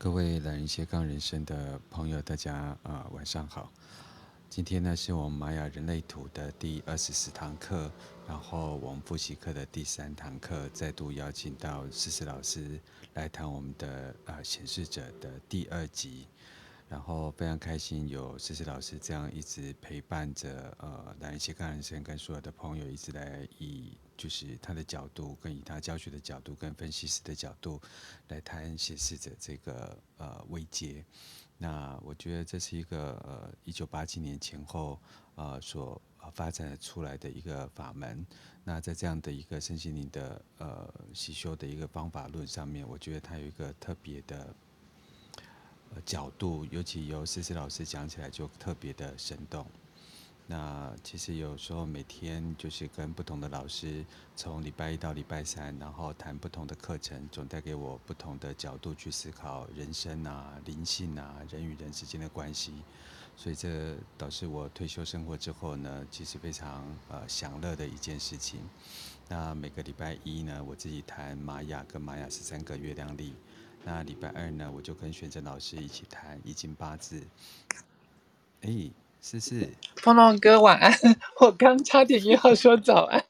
各位懒人斜杠人生的朋友，大家啊、晚上好。今天呢是我们玛雅人类图的第二十四堂课，然后我们复习课的第三堂课，再度邀请到思思老师来谈我们的啊显示者的第二集。然后非常开心有思思老师这样一直陪伴着呃懒人斜杠人生跟所有的朋友一直来以就是他的角度跟以他教学的角度跟分析师的角度来谈显示者这个呃位阶。那我觉得这是一个呃一九八七年前后呃所发展出来的一个法门。那在这样的一个身心灵的呃习修的一个方法论上面，我觉得它有一个特别的。角度，尤其由思思老师讲起来就特别的生动。那其实有时候每天就是跟不同的老师，从礼拜一到礼拜三，然后谈不同的课程，总带给我不同的角度去思考人生啊、灵性啊、人与人之间的关系。所以这导致我退休生活之后呢，其实非常呃享乐的一件事情。那每个礼拜一呢，我自己谈玛雅跟玛雅十三个月亮历。那礼拜二呢，我就跟玄真老师一起谈易经八字。哎，思思，风龙哥晚安。我刚差点又要说早安。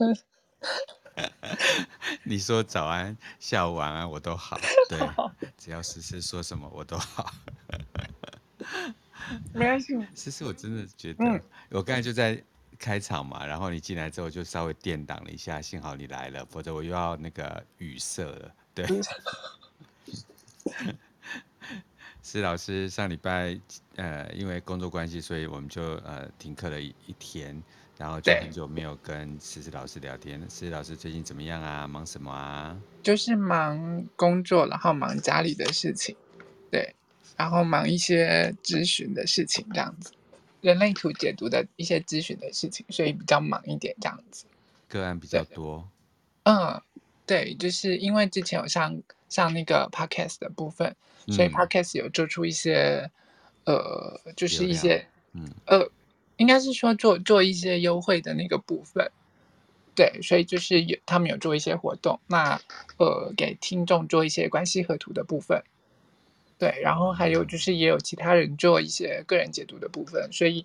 你说早安、下午晚安我都好，对，只要思思说什么我都好。没关系。思思，我真的觉得，嗯、我刚才就在开场嘛，然后你进来之后就稍微垫挡了一下，幸好你来了，否则我又要那个语塞了，对。施老师上礼拜呃，因为工作关系，所以我们就呃停课了一一天，然后就很久没有跟思思老师聊天。思思老师最近怎么样啊？忙什么啊？就是忙工作，然后忙家里的事情，对，然后忙一些咨询的事情，这样子，人类图解读的一些咨询的事情，所以比较忙一点，这样子。个案比较多。嗯，对，就是因为之前有上。像那个 podcast 的部分，所以 podcast 有做出一些，嗯、呃，就是一些，嗯，呃，应该是说做做一些优惠的那个部分，对，所以就是有他们有做一些活动，那呃，给听众做一些关系合图的部分，对，然后还有就是也有其他人做一些个人解读的部分，所以，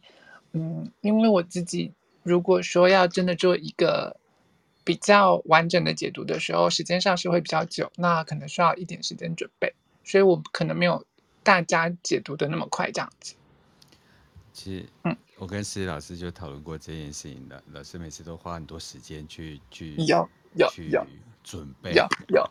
嗯，因为我自己如果说要真的做一个。比较完整的解读的时候，时间上是会比较久，那可能需要一点时间准备，所以我可能没有大家解读的那么快这样子。其实，嗯，我跟思思老师就讨论过这件事情的，老师每次都花很多时间去去有有去准备，有有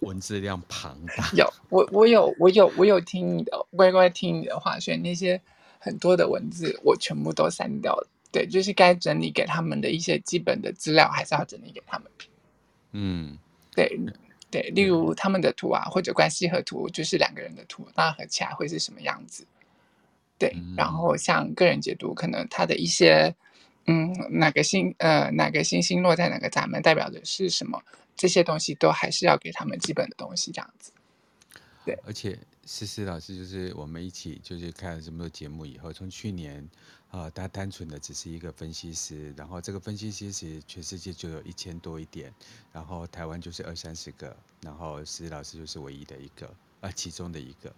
文字量庞大，有我我有我有我有听你的乖乖听你的话，所以那些很多的文字我全部都删掉了。对，就是该整理给他们的一些基本的资料，还是要整理给他们。嗯，对对，例如他们的图啊，或者关系和图，就是两个人的图，那合起来会是什么样子？对，然后像个人解读，可能他的一些，嗯，哪个星呃哪个星星落在哪个闸门，代表的是什么？这些东西都还是要给他们基本的东西，这样子。对，而且思思老师就是我们一起就是看了这么多节目以后，从去年。啊，他单纯的只是一个分析师，然后这个分析师其实全世界就有一千多一点，然后台湾就是二三十个，然后石老师就是唯一的一个，啊，其中的一个。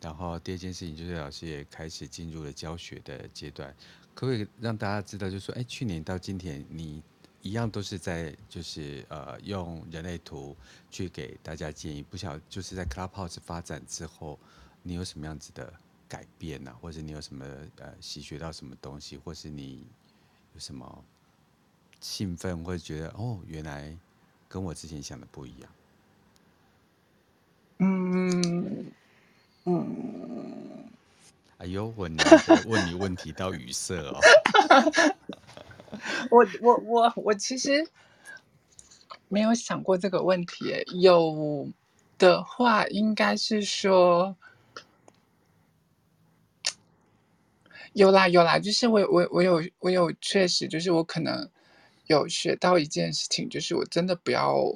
然后第二件事情就是老师也开始进入了教学的阶段，可不可以让大家知道，就是说，哎，去年到今天你一样都是在就是呃用人类图去给大家建议，不晓就是在 Clubhouse 发展之后，你有什么样子的？改变啊，或者你有什么呃，习学到什么东西，或是你有什么兴奋，或者觉得哦，原来跟我之前想的不一样。嗯嗯。哎呦，我难得问你问题到语塞哦。我我我我其实没有想过这个问题，有的话应该是说。有啦有啦，就是我我我有我有确实就是我可能有学到一件事情，就是我真的不要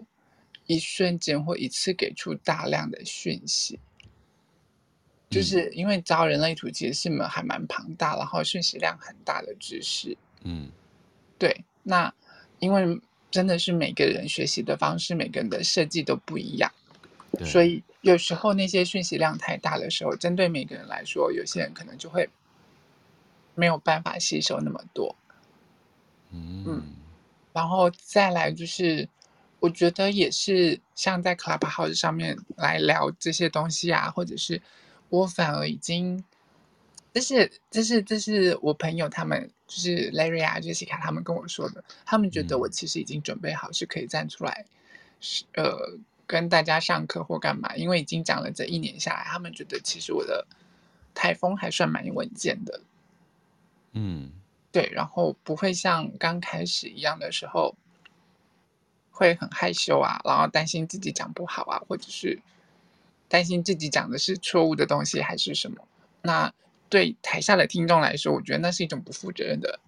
一瞬间或一次给出大量的讯息，就是因为招人类图其实是门还蛮庞大，然后讯息量很大的知识。嗯，对，那因为真的是每个人学习的方式，每个人的设计都不一样，所以有时候那些讯息量太大的时候，针对每个人来说，有些人可能就会没有办法吸收那么多。嗯，嗯，然后再来就是，我觉得也是像在 Clubhouse 上面来聊这些东西啊，或者是我反而已经，这是这是这是我朋友他们就是 Larry 啊、Jessica 他们跟我说的，他们觉得我其实已经准备好是可以站出来，是呃。跟大家上课或干嘛，因为已经讲了这一年下来，他们觉得其实我的台风还算蛮稳健的。嗯，对，然后不会像刚开始一样的时候，会很害羞啊，然后担心自己讲不好啊，或者是担心自己讲的是错误的东西还是什么。那对台下的听众来说，我觉得那是一种不负责任的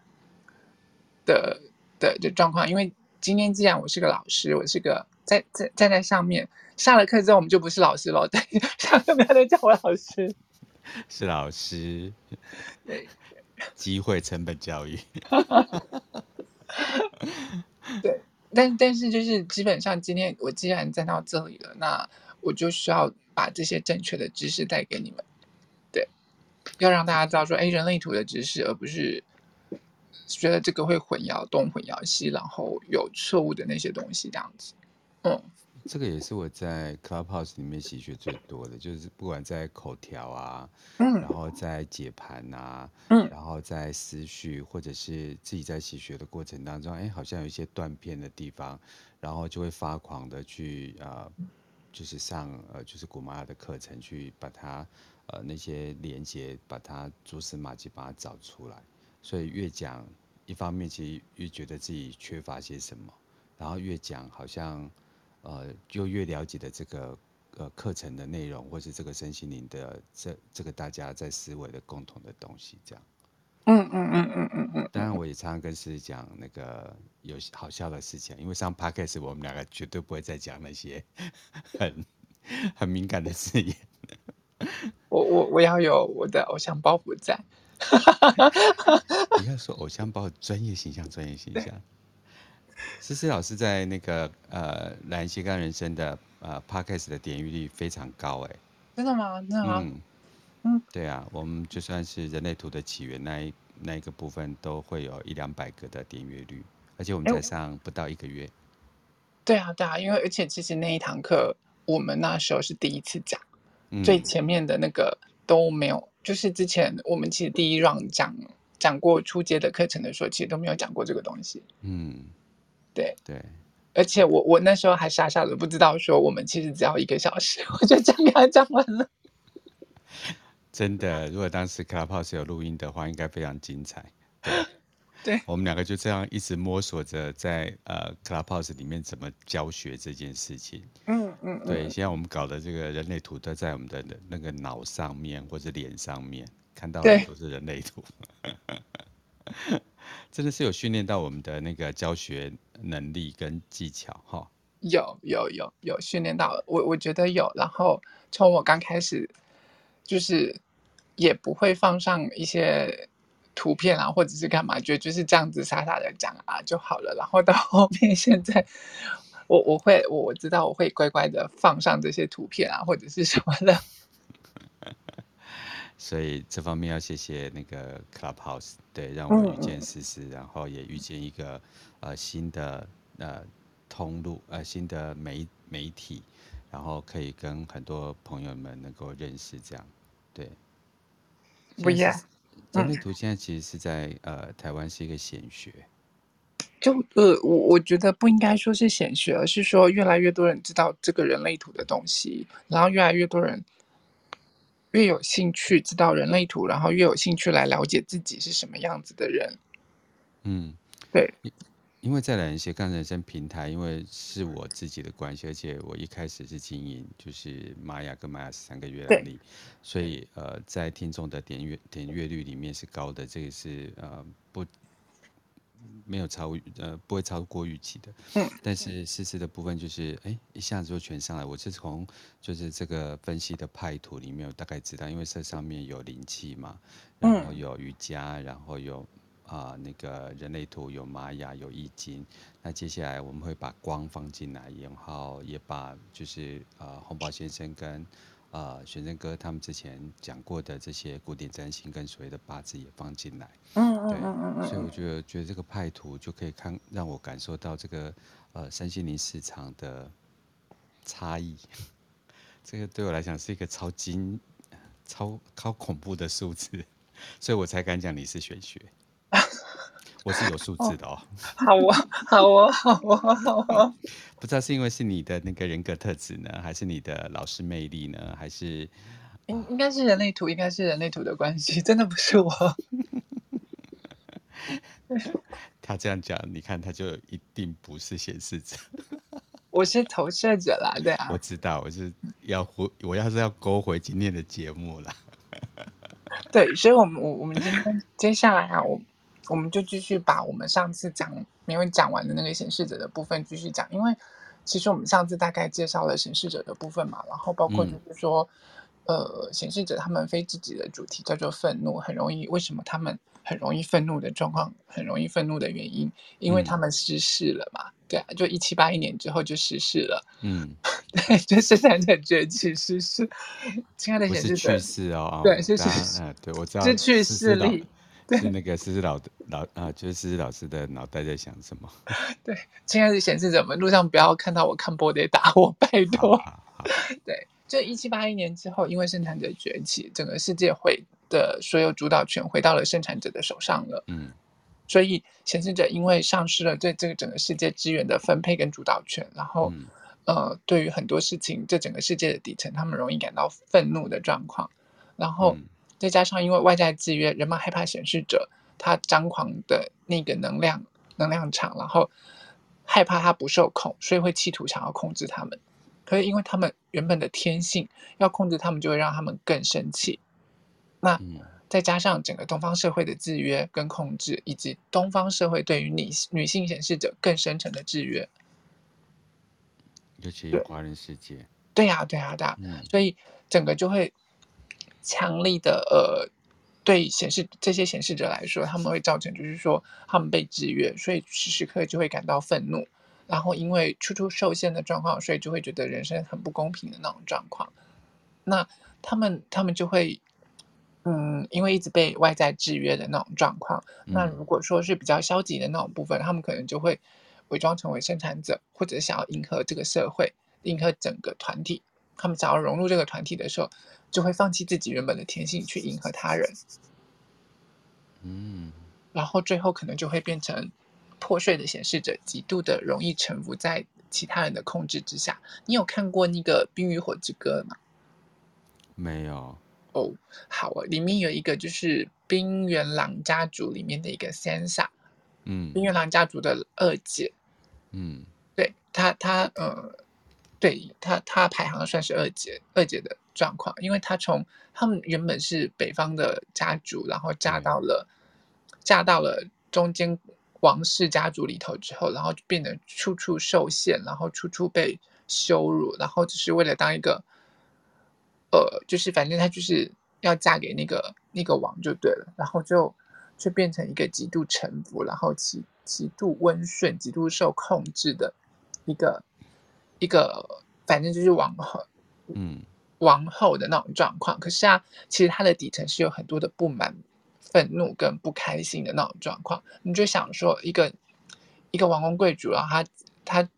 的的的状况，因为今天既然我是个老师，我是个。在在站在上面，下了课之后我们就不是老师了。对，下课不要再叫我老师，是老师。对，机会成本教育。对，但但是就是基本上今天我既然站到这里了，那我就需要把这些正确的知识带给你们。对，要让大家知道说，哎，人类图的知识，而不是觉得这个会混淆东混淆西，然后有错误的那些东西这样子。嗯，这个也是我在 Clubhouse 里面习学最多的，就是不管在口条啊，嗯，然后在解盘啊，嗯，然后在思绪，或者是自己在习学的过程当中，哎，好像有一些断片的地方，然后就会发狂的去呃，就是上呃，就是古玛雅的课程去把它呃那些连接，把它蛛丝马迹把它找出来。所以越讲，一方面其实越觉得自己缺乏些什么，然后越讲好像。呃，就越了解的这个呃课程的内容，或是这个身心灵的这这个大家在思维的共同的东西，这样。嗯嗯嗯嗯嗯嗯。当然，我也常常跟诗诗讲那个有好笑的事情，因为上 Podcast 我们两个绝对不会再讲那些 很很敏感的字眼。我我我要有我的偶像包袱在。不要说偶像包专业形象，专业形象。诗诗老师在那个呃《蓝斜杠人生》的呃 Podcast 的点阅率非常高哎，真的吗？真的吗？嗯嗯，对啊，我们就算是人类图的起源那一那一个部分，都会有一两百个的点阅率，而且我们才上不到一个月。欸、对啊，对啊，因为而且其实那一堂课我们那时候是第一次讲，嗯、最前面的那个都没有，就是之前我们其实第一 round 讲讲过初阶的课程的时候，其实都没有讲过这个东西。嗯。对对，而且我我那时候还傻傻的不知道说我们其实只要一个小时，我就这样给他讲完了。真的，如果当时 Clubhouse 有录音的话，应该非常精彩。对，对我们两个就这样一直摸索着在呃 Clubhouse 里面怎么教学这件事情。嗯嗯，嗯对，现在我们搞的这个人类图都在我们的那个脑上面或者脸上面看到的都是人类图。真的是有训练到我们的那个教学能力跟技巧哈，有有有有训练到，我我觉得有。然后从我刚开始，就是也不会放上一些图片啊，或者是干嘛，就就是这样子傻傻的讲啊就好了。然后到后面现在，我我会我我知道我会乖乖的放上这些图片啊，或者是什么的。所以这方面要谢谢那个 Clubhouse，对，让我遇见思思，然后也遇见一个呃新的呃通路呃新的媒媒体，然后可以跟很多朋友们能够认识这样，对。不一样。人类图现在其实是在呃台湾是一个显学。就呃我我觉得不应该说是显学，而是说越来越多人知道这个人类图的东西，然后越来越多人。越有兴趣知道人类图，然后越有兴趣来了解自己是什么样子的人。嗯，对，因为在来斜杠人生平台，因为是我自己的关系，而且我一开始是经营就是玛雅跟玛雅十三个月亮历，所以呃，在听众的点阅点阅率里面是高的，这个是呃不。没有超呃不会超过预期的，嗯，但是诗诗的部分就是哎一下子就全上来，我是从就是这个分析的派图里面我大概知道，因为这上面有灵气嘛，然后有瑜伽，然后有啊、呃、那个人类图，有玛雅，有易经。那接下来我们会把光放进来，然后也把就是呃红宝先生跟呃玄真哥他们之前讲过的这些古典占星跟所谓的八字也放进来。嗯嗯嗯嗯。所以我觉得觉得这个派图就可以看让我感受到这个呃三心灵市场的差异。这个对我来讲是一个超惊、超超恐怖的数字，所以我才敢讲你是玄学。我是有数字的哦。好啊，好啊，好啊，好啊。不知道是因为是你的那个人格特质呢，还是你的老师魅力呢，还是应应该是人类图，应该是人类图的关系，真的不是我。他这样讲，你看他就一定不是显示者。我是投射者啦，对啊。我知道，我是要回，我要是要勾回今天的节目啦。对，所以我们我我们今天接下来啊，我。我们就继续把我们上次讲没有讲完的那个显示者的部分继续讲，因为其实我们上次大概介绍了显示者的部分嘛，然后包括就是说，嗯、呃，显示者他们非自己的主题叫做愤怒，很容易为什么他们很容易愤怒的状况，很容易愤怒的原因，因为他们失势了嘛，嗯、对啊，就一七八一年之后就失势了，嗯，对，就生产者崛起失势，亲爱的显示者，去世哦，对，是去世，嗯，对我知道，是去势力。是那个思思老的老啊，就是思思老师的脑袋在想什么？对，亲爱的显示者们，路上不要看到我看波得打我，拜托。对，就一七八一年之后，因为生产者崛起，整个世界会的所有主导权回到了生产者的手上了。嗯，所以显示者因为丧失了对这个整个世界资源的分配跟主导权，然后、嗯、呃，对于很多事情，这整个世界的底层，他们容易感到愤怒的状况，然后。嗯再加上因为外在制约，人们害怕显示者他张狂的那个能量能量场，然后害怕他不受控，所以会企图想要控制他们。可是因为他们原本的天性要控制他们，就会让他们更生气。那再加上整个东方社会的制约跟控制，以及东方社会对于女女性显示者更深层的制约，尤其华人世界，对呀，对呀，对呀，所以整个就会。强力的呃，对显示这些显示者来说，他们会造成就是说他们被制约，所以时时刻就会感到愤怒，然后因为处处受限的状况，所以就会觉得人生很不公平的那种状况。那他们他们就会，嗯，因为一直被外在制约的那种状况，那如果说是比较消极的那种部分，他们可能就会伪装成为生产者，或者想要迎合这个社会，迎合整个团体。他们想要融入这个团体的时候，就会放弃自己原本的天性去迎合他人，嗯，然后最后可能就会变成破碎的显示者，极度的容易臣服在其他人的控制之下。你有看过那个《冰与火之歌》吗？没有。哦，好啊，里面有一个就是冰原狼家族里面的一个 Sansa，嗯，冰原狼家族的二姐，嗯，对他，他呃。对他，他排行算是二姐，二姐的状况，因为他从他们原本是北方的家族，然后嫁到了，嫁到了中间王室家族里头之后，然后就变得处处受限，然后处处被羞辱，然后只是为了当一个，呃，就是反正他就是要嫁给那个那个王就对了，然后就就变成一个极度臣服，然后极极度温顺、极度受控制的一个。一个反正就是王后，嗯，王后的那种状况。可是啊，其实他的底层是有很多的不满、愤怒跟不开心的那种状况。你就想说，一个一个王公贵族，然后他他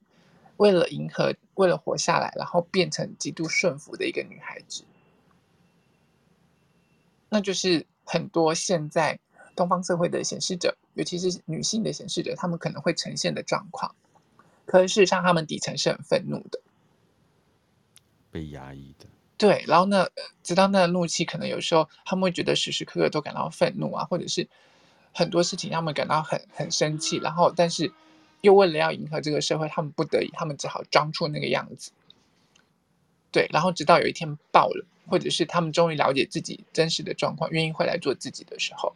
为了迎合，为了活下来，然后变成极度顺服的一个女孩子，那就是很多现在东方社会的显示者，尤其是女性的显示者，他们可能会呈现的状况。可是事实上，他们底层是很愤怒的，被压抑的。对，然后呢，直到那个怒气，可能有时候他们会觉得时时刻刻都感到愤怒啊，或者是很多事情他们感到很很生气，然后但是又为了要迎合这个社会，他们不得已，他们只好装出那个样子。对，然后直到有一天爆了，或者是他们终于了解自己真实的状况，愿意回来做自己的时候。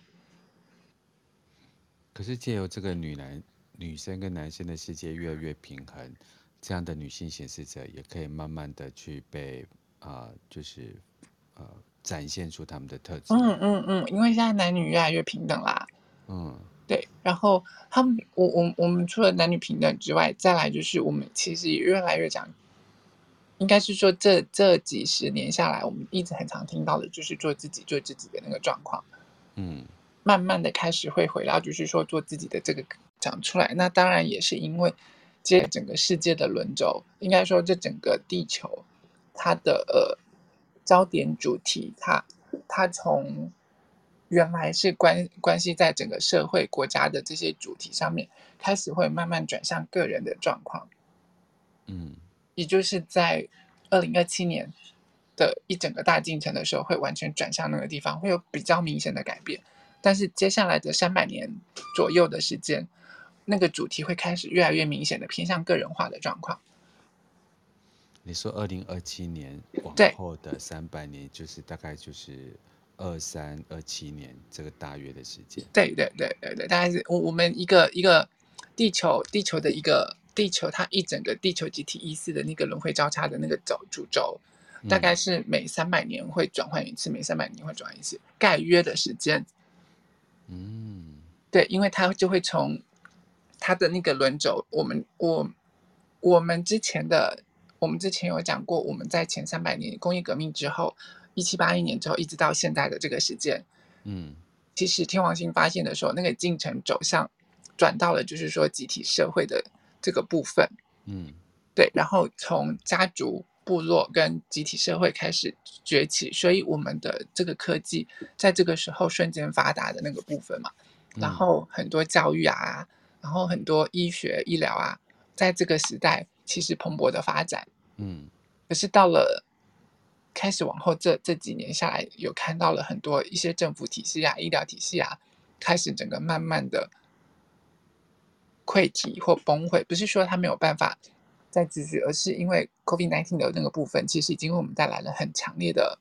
可是借由这个女男。女生跟男生的世界越来越平衡，这样的女性显示者也可以慢慢的去被啊、呃，就是呃展现出他们的特质。嗯嗯嗯，因为现在男女越来越平等啦。嗯，对然后他们，我我我们除了男女平等之外，再来就是我们其实也越来越讲，应该是说这这几十年下来，我们一直很常听到的就是做自己做自己的那个状况，嗯，慢慢的开始会回到就是说做自己的这个讲出来。那当然也是因为这整个世界的轮轴，应该说这整个地球它的呃焦点主题，它它从。原来是关关系在整个社会国家的这些主题上面，开始会慢慢转向个人的状况，嗯，也就是在二零二七年的一整个大进程的时候，会完全转向那个地方，会有比较明显的改变。但是接下来的三百年左右的时间，那个主题会开始越来越明显的偏向个人化的状况。你说二零二七年往后的三百年，就是大概就是。二三二七年这个大约的时间，对对对对对，大概是我我们一个一个地球地球的一个地球，它一整个地球集体意识的那个轮回交叉的那个轴主轴，大概是每三百年会转换一次，嗯、每三百年会转换一次，概约的时间。嗯，对，因为它就会从它的那个轮轴，我们我我们之前的我们之前有讲过，我们在前三百年工业革命之后。一七八一年之后，一直到现在的这个时间，嗯，其实天王星发现的时候，那个进程走向转到了就是说集体社会的这个部分，嗯，对，然后从家族、部落跟集体社会开始崛起，所以我们的这个科技在这个时候瞬间发达的那个部分嘛，然后很多教育啊，然后很多医学医疗啊，在这个时代其实蓬勃的发展，嗯，可是到了。开始往后这这几年下来，有看到了很多一些政府体系啊、医疗体系啊，开始整个慢慢的溃体或崩溃。不是说它没有办法再继续，而是因为 COVID-19 的那个部分，其实已经为我们带来了很强烈的，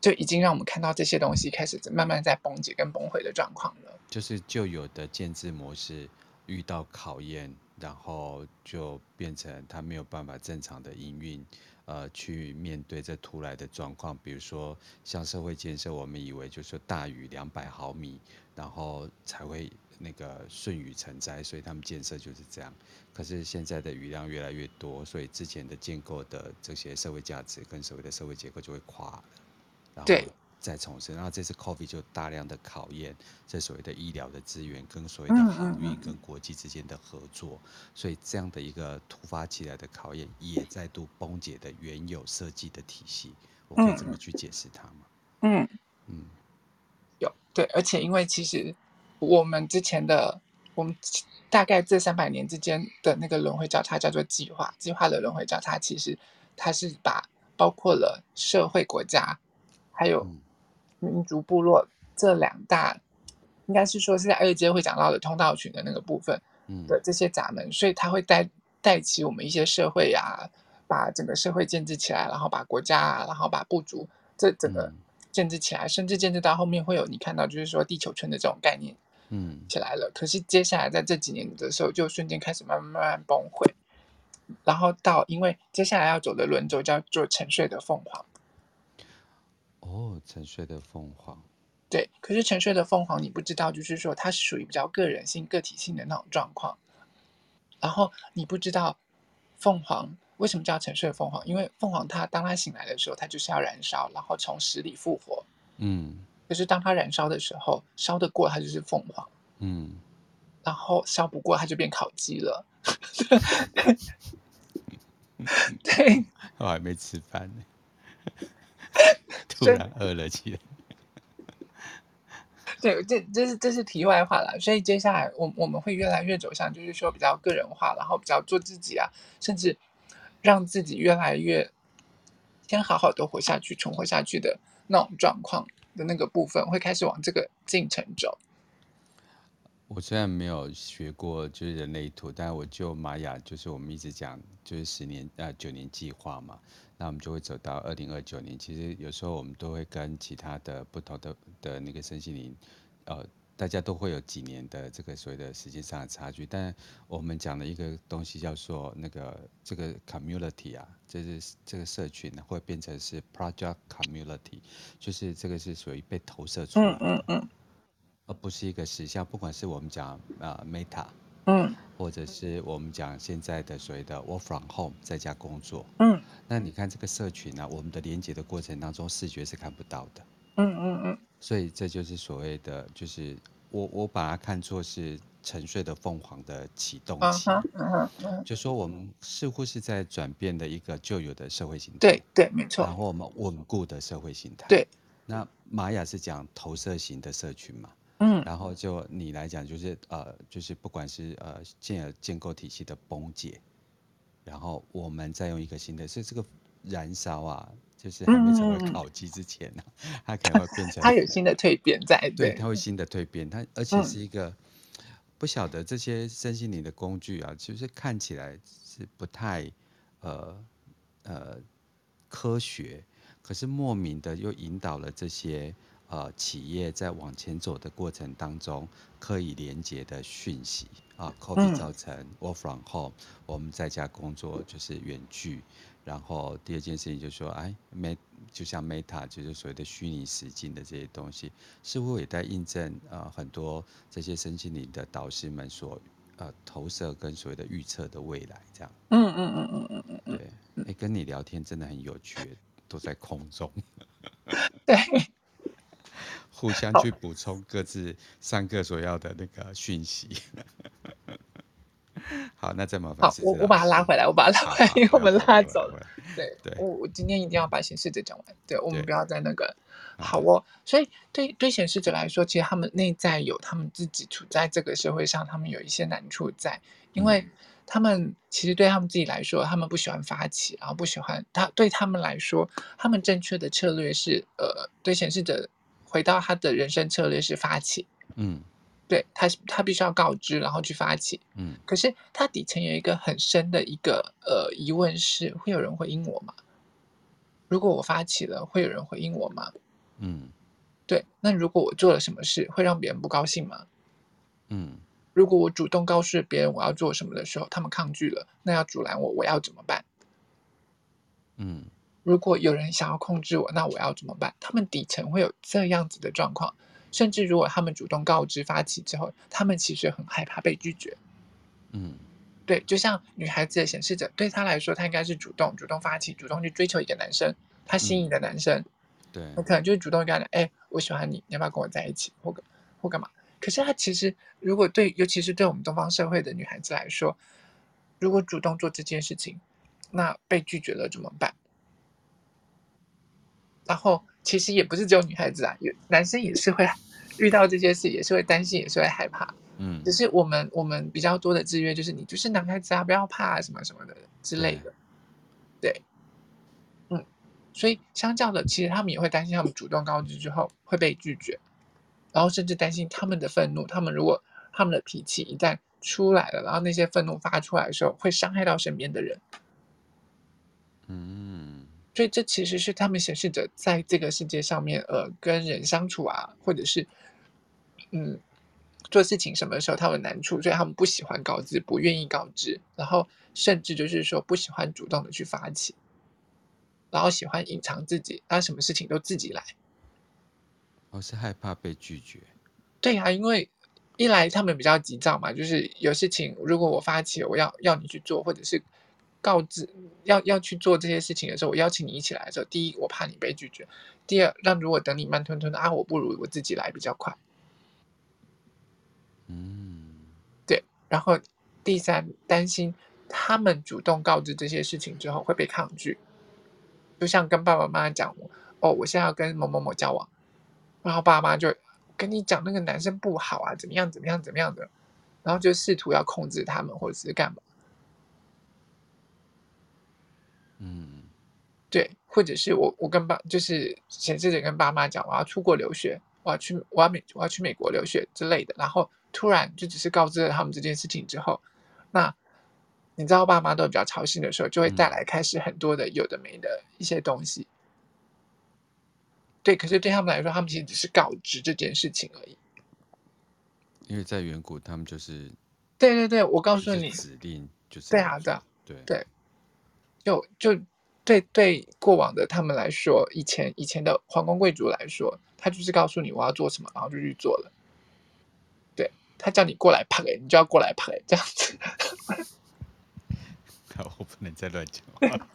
就已经让我们看到这些东西开始慢慢在崩解跟崩溃的状况了。就是旧有的建制模式遇到考验，然后就变成它没有办法正常的营运。呃，去面对这突来的状况，比如说像社会建设，我们以为就是说大雨两百毫米，然后才会那个顺雨成灾，所以他们建设就是这样。可是现在的雨量越来越多，所以之前的建构的这些社会价值跟所谓的社会结构就会垮了。然后对。再重生，然后这次 COVID 就大量的考验这所谓的医疗的资源跟所谓的航运跟国际之间的合作，嗯嗯嗯，所以这样的一个突发起来的考验，也再度崩解的原有设计的体系，我可以这么去解释它吗？嗯。嗯，有对，而且因为其实我们之前的我们大概这三百年之间的那个轮回交叉叫做计划，计划的轮回交叉，其实它是把包括了社会国家还有、嗯。民族部落这两大，应该是说是在二阶会讲到的通道群的那个部分的这些闸门，嗯、所以它会带带起我们一些社会啊，把整个社会建制起来，然后把国家啊，然后把部族这整个建制起来，嗯、甚至建制到后面会有你看到就是说地球村的这种概念，嗯，起来了。嗯、可是接下来在这几年的时候，就瞬间开始慢慢慢慢崩溃，然后到因为接下来要走的轮轴叫做沉睡的凤凰。哦，沉睡的凤凰，对，可是沉睡的凤凰，你不知道，就是说它是属于比较个人性、个体性的那种状况。然后你不知道凤凰为什么叫沉睡凤凰，因为凤凰它当它醒来的时候，它就是要燃烧，然后从死里复活。嗯，可是当它燃烧的时候，烧得过它就是凤凰。嗯，然后烧不过它就变烤鸡了。对，我还没吃饭呢。突然饿了起来。对，这这是这是题外话了。所以接下来我我们会越来越走向，就是说比较个人化，然后比较做自己啊，甚至让自己越来越先好好的活下去、存活下去的那种状况的那个部分，会开始往这个进程走。我虽然没有学过就是人类图，但我就玛雅，就是我们一直讲就是十年呃九年计划嘛。那我们就会走到二零二九年。其实有时候我们都会跟其他的不同的的那个身心灵，呃，大家都会有几年的这个所谓的时间上的差距。但我们讲的一个东西叫做那个这个 community 啊，就是这个社群会变成是 project community，就是这个是属于被投射出来的。嗯嗯嗯。而不是一个实相。不管是我们讲呃 Meta，嗯，或者是我们讲现在的所谓的 Work from Home 在家工作，嗯，那你看这个社群呢、啊，我们的连接的过程当中，视觉是看不到的，嗯嗯嗯，所以这就是所谓的，就是我我把它看作是沉睡的凤凰的启动器，嗯嗯嗯，就说我们似乎是在转变的一个旧有的社会形态，对对，没错，然后我们稳固的社会形态，对。那玛雅是讲投射型的社群嘛？嗯，然后就你来讲，就是呃，就是不管是呃现有建构体系的崩解，然后我们再用一个新的，所以这个燃烧啊，就是还没成为烤鸡之前呢、它可能会变成 它有新的蜕变在，对，对，它会新的蜕变，它而且是一个、嗯、不晓得这些身心灵的工具啊，其实看起来是不太呃呃科学。可是莫名的又引导了这些呃企业在往前走的过程当中，可以连接的讯息啊，COVID 造成 work from home，我们在家工作就是远距，然后第二件事情就是说，哎，Met 就像 Meta 就是所谓的虚拟实境的这些东西，似乎也在印证呃很多这些身心灵的导师们所呃投射跟所谓的预测的未来这样。嗯嗯嗯嗯嗯嗯，对，哎，跟你聊天真的很有趣。都在空中，对，互相去补充各自上课所要的那个讯息。好，那再麻烦。好，我我把它拉回来，我把它拉回来，因为我们拉走了。对对，我我今天一定要把显示者讲完。对，我们不要再那个。好哦，所以对对显示者来说，其实他们内在有他们自己处在这个社会上，他们有一些难处在，因为。他们其实对他们自己来说，他们不喜欢发起，然后不喜欢他对他们来说，他们正确的策略是，呃，对显示者回到他的人生策略是发起，嗯，对他他必须要告知，然后去发起，嗯，可是他底层有一个很深的一个呃疑问是，会有人回应我吗？如果我发起了，会有人回应我吗？嗯，对，那如果我做了什么事，会让别人不高兴吗？嗯。如果我主动告诉别人我要做什么的时候，他们抗拒了，那要阻拦我，我要怎么办？嗯，如果有人想要控制我，那我要怎么办？他们底层会有这样子的状况，甚至如果他们主动告知发起之后，他们其实很害怕被拒绝。嗯，对，就像女孩子的显示者，对她来说，她应该是主动、主动发起、主动去追求一个男生，她心仪的男生。对，我可能就是主动跟他讲，哎，我喜欢你，你要不要跟我在一起，或或干嘛？可是他其实，如果对，尤其是对我们东方社会的女孩子来说，如果主动做这件事情，那被拒绝了怎么办？然后其实也不是只有女孩子啊，有男生也是会遇到这些事，也是会担心，也是会害怕。嗯，只是我们我们比较多的制约就是，你就是男孩子啊，不要怕啊，什么什么的之类的。对，嗯，所以相较的，其实他们也会担心，他们主动告知之后会被拒绝。然后甚至担心他们的愤怒，他们如果他们的脾气一旦出来了，然后那些愤怒发出来的时候，会伤害到身边的人。嗯，所以这其实是他们显示着在这个世界上面，呃，跟人相处啊，或者是嗯做事情什么时候他们难处，所以他们不喜欢告知，不愿意告知，然后甚至就是说不喜欢主动的去发起，然后喜欢隐藏自己，他什么事情都自己来。我是害怕被拒绝，对呀、啊，因为一来他们比较急躁嘛，就是有事情如果我发起，我要要你去做，或者是告知要要去做这些事情的时候，我邀请你一起来的时候，第一我怕你被拒绝，第二让如果等你慢吞吞的啊，我不如我自己来比较快，嗯，对，然后第三担心他们主动告知这些事情之后会被抗拒，就像跟爸爸妈妈讲，哦，我现在要跟某某某交往。然后爸妈就跟你讲那个男生不好啊，怎么样怎么样怎么样的，然后就试图要控制他们或者是干嘛。嗯，对，或者是我我跟爸就是显示着跟爸妈讲我要出国留学，我要去我要美我要去美国留学之类的，然后突然就只是告知了他们这件事情之后，那你知道爸妈都比较操心的时候，就会带来开始很多的有的没的一些东西。对，可是对他们来说，他们其实只是告知这件事情而已。因为在远古，他们就是，对对对，我告诉你，指令就是对啊，对啊，对对，就就对对过往的他们来说，以前以前的皇宫贵族来说，他就是告诉你我要做什么，然后就去做了。对他叫你过来拍，你就要过来拍，这样子。好，我不能再乱讲话。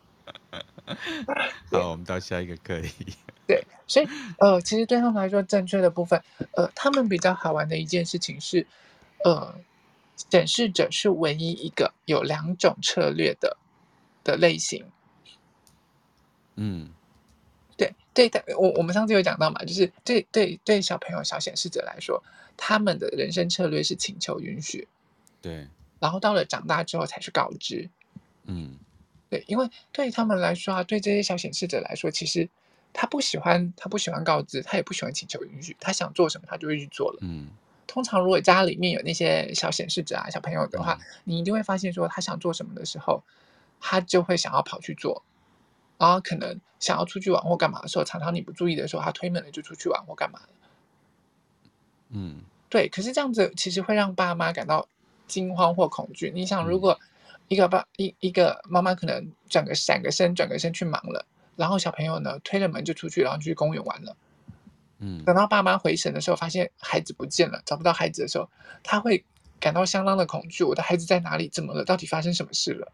好，我们到下一个课题。对，所以呃，其实对他们来说，正确的部分，呃，他们比较好玩的一件事情是，呃，显示者是唯一一个有两种策略的的类型。嗯，对对的，我我们上次有讲到嘛，就是对对对小朋友小显示者来说，他们的人生策略是请求允许，对，然后到了长大之后才去告知。嗯，对，因为对他们来说啊，对这些小显示者来说，其实。他不喜欢，他不喜欢告知，他也不喜欢请求允许。他想做什么，他就会去做了。嗯，通常如果家里面有那些小显示者啊、小朋友的话，嗯、你一定会发现说，他想做什么的时候，他就会想要跑去做。然后可能想要出去玩或干嘛的时候，常常你不注意的时候，他推门了就出去玩或干嘛了。嗯，对。可是这样子其实会让爸妈感到惊慌或恐惧。你想，如果一个爸一一个妈妈可能转个闪个身，转个身去忙了。然后小朋友呢，推了门就出去，然后就去公园玩了。嗯，等到爸妈回神的时候，发现孩子不见了，找不到孩子的时候，他会感到相当的恐惧。我的孩子在哪里？怎么了？到底发生什么事了？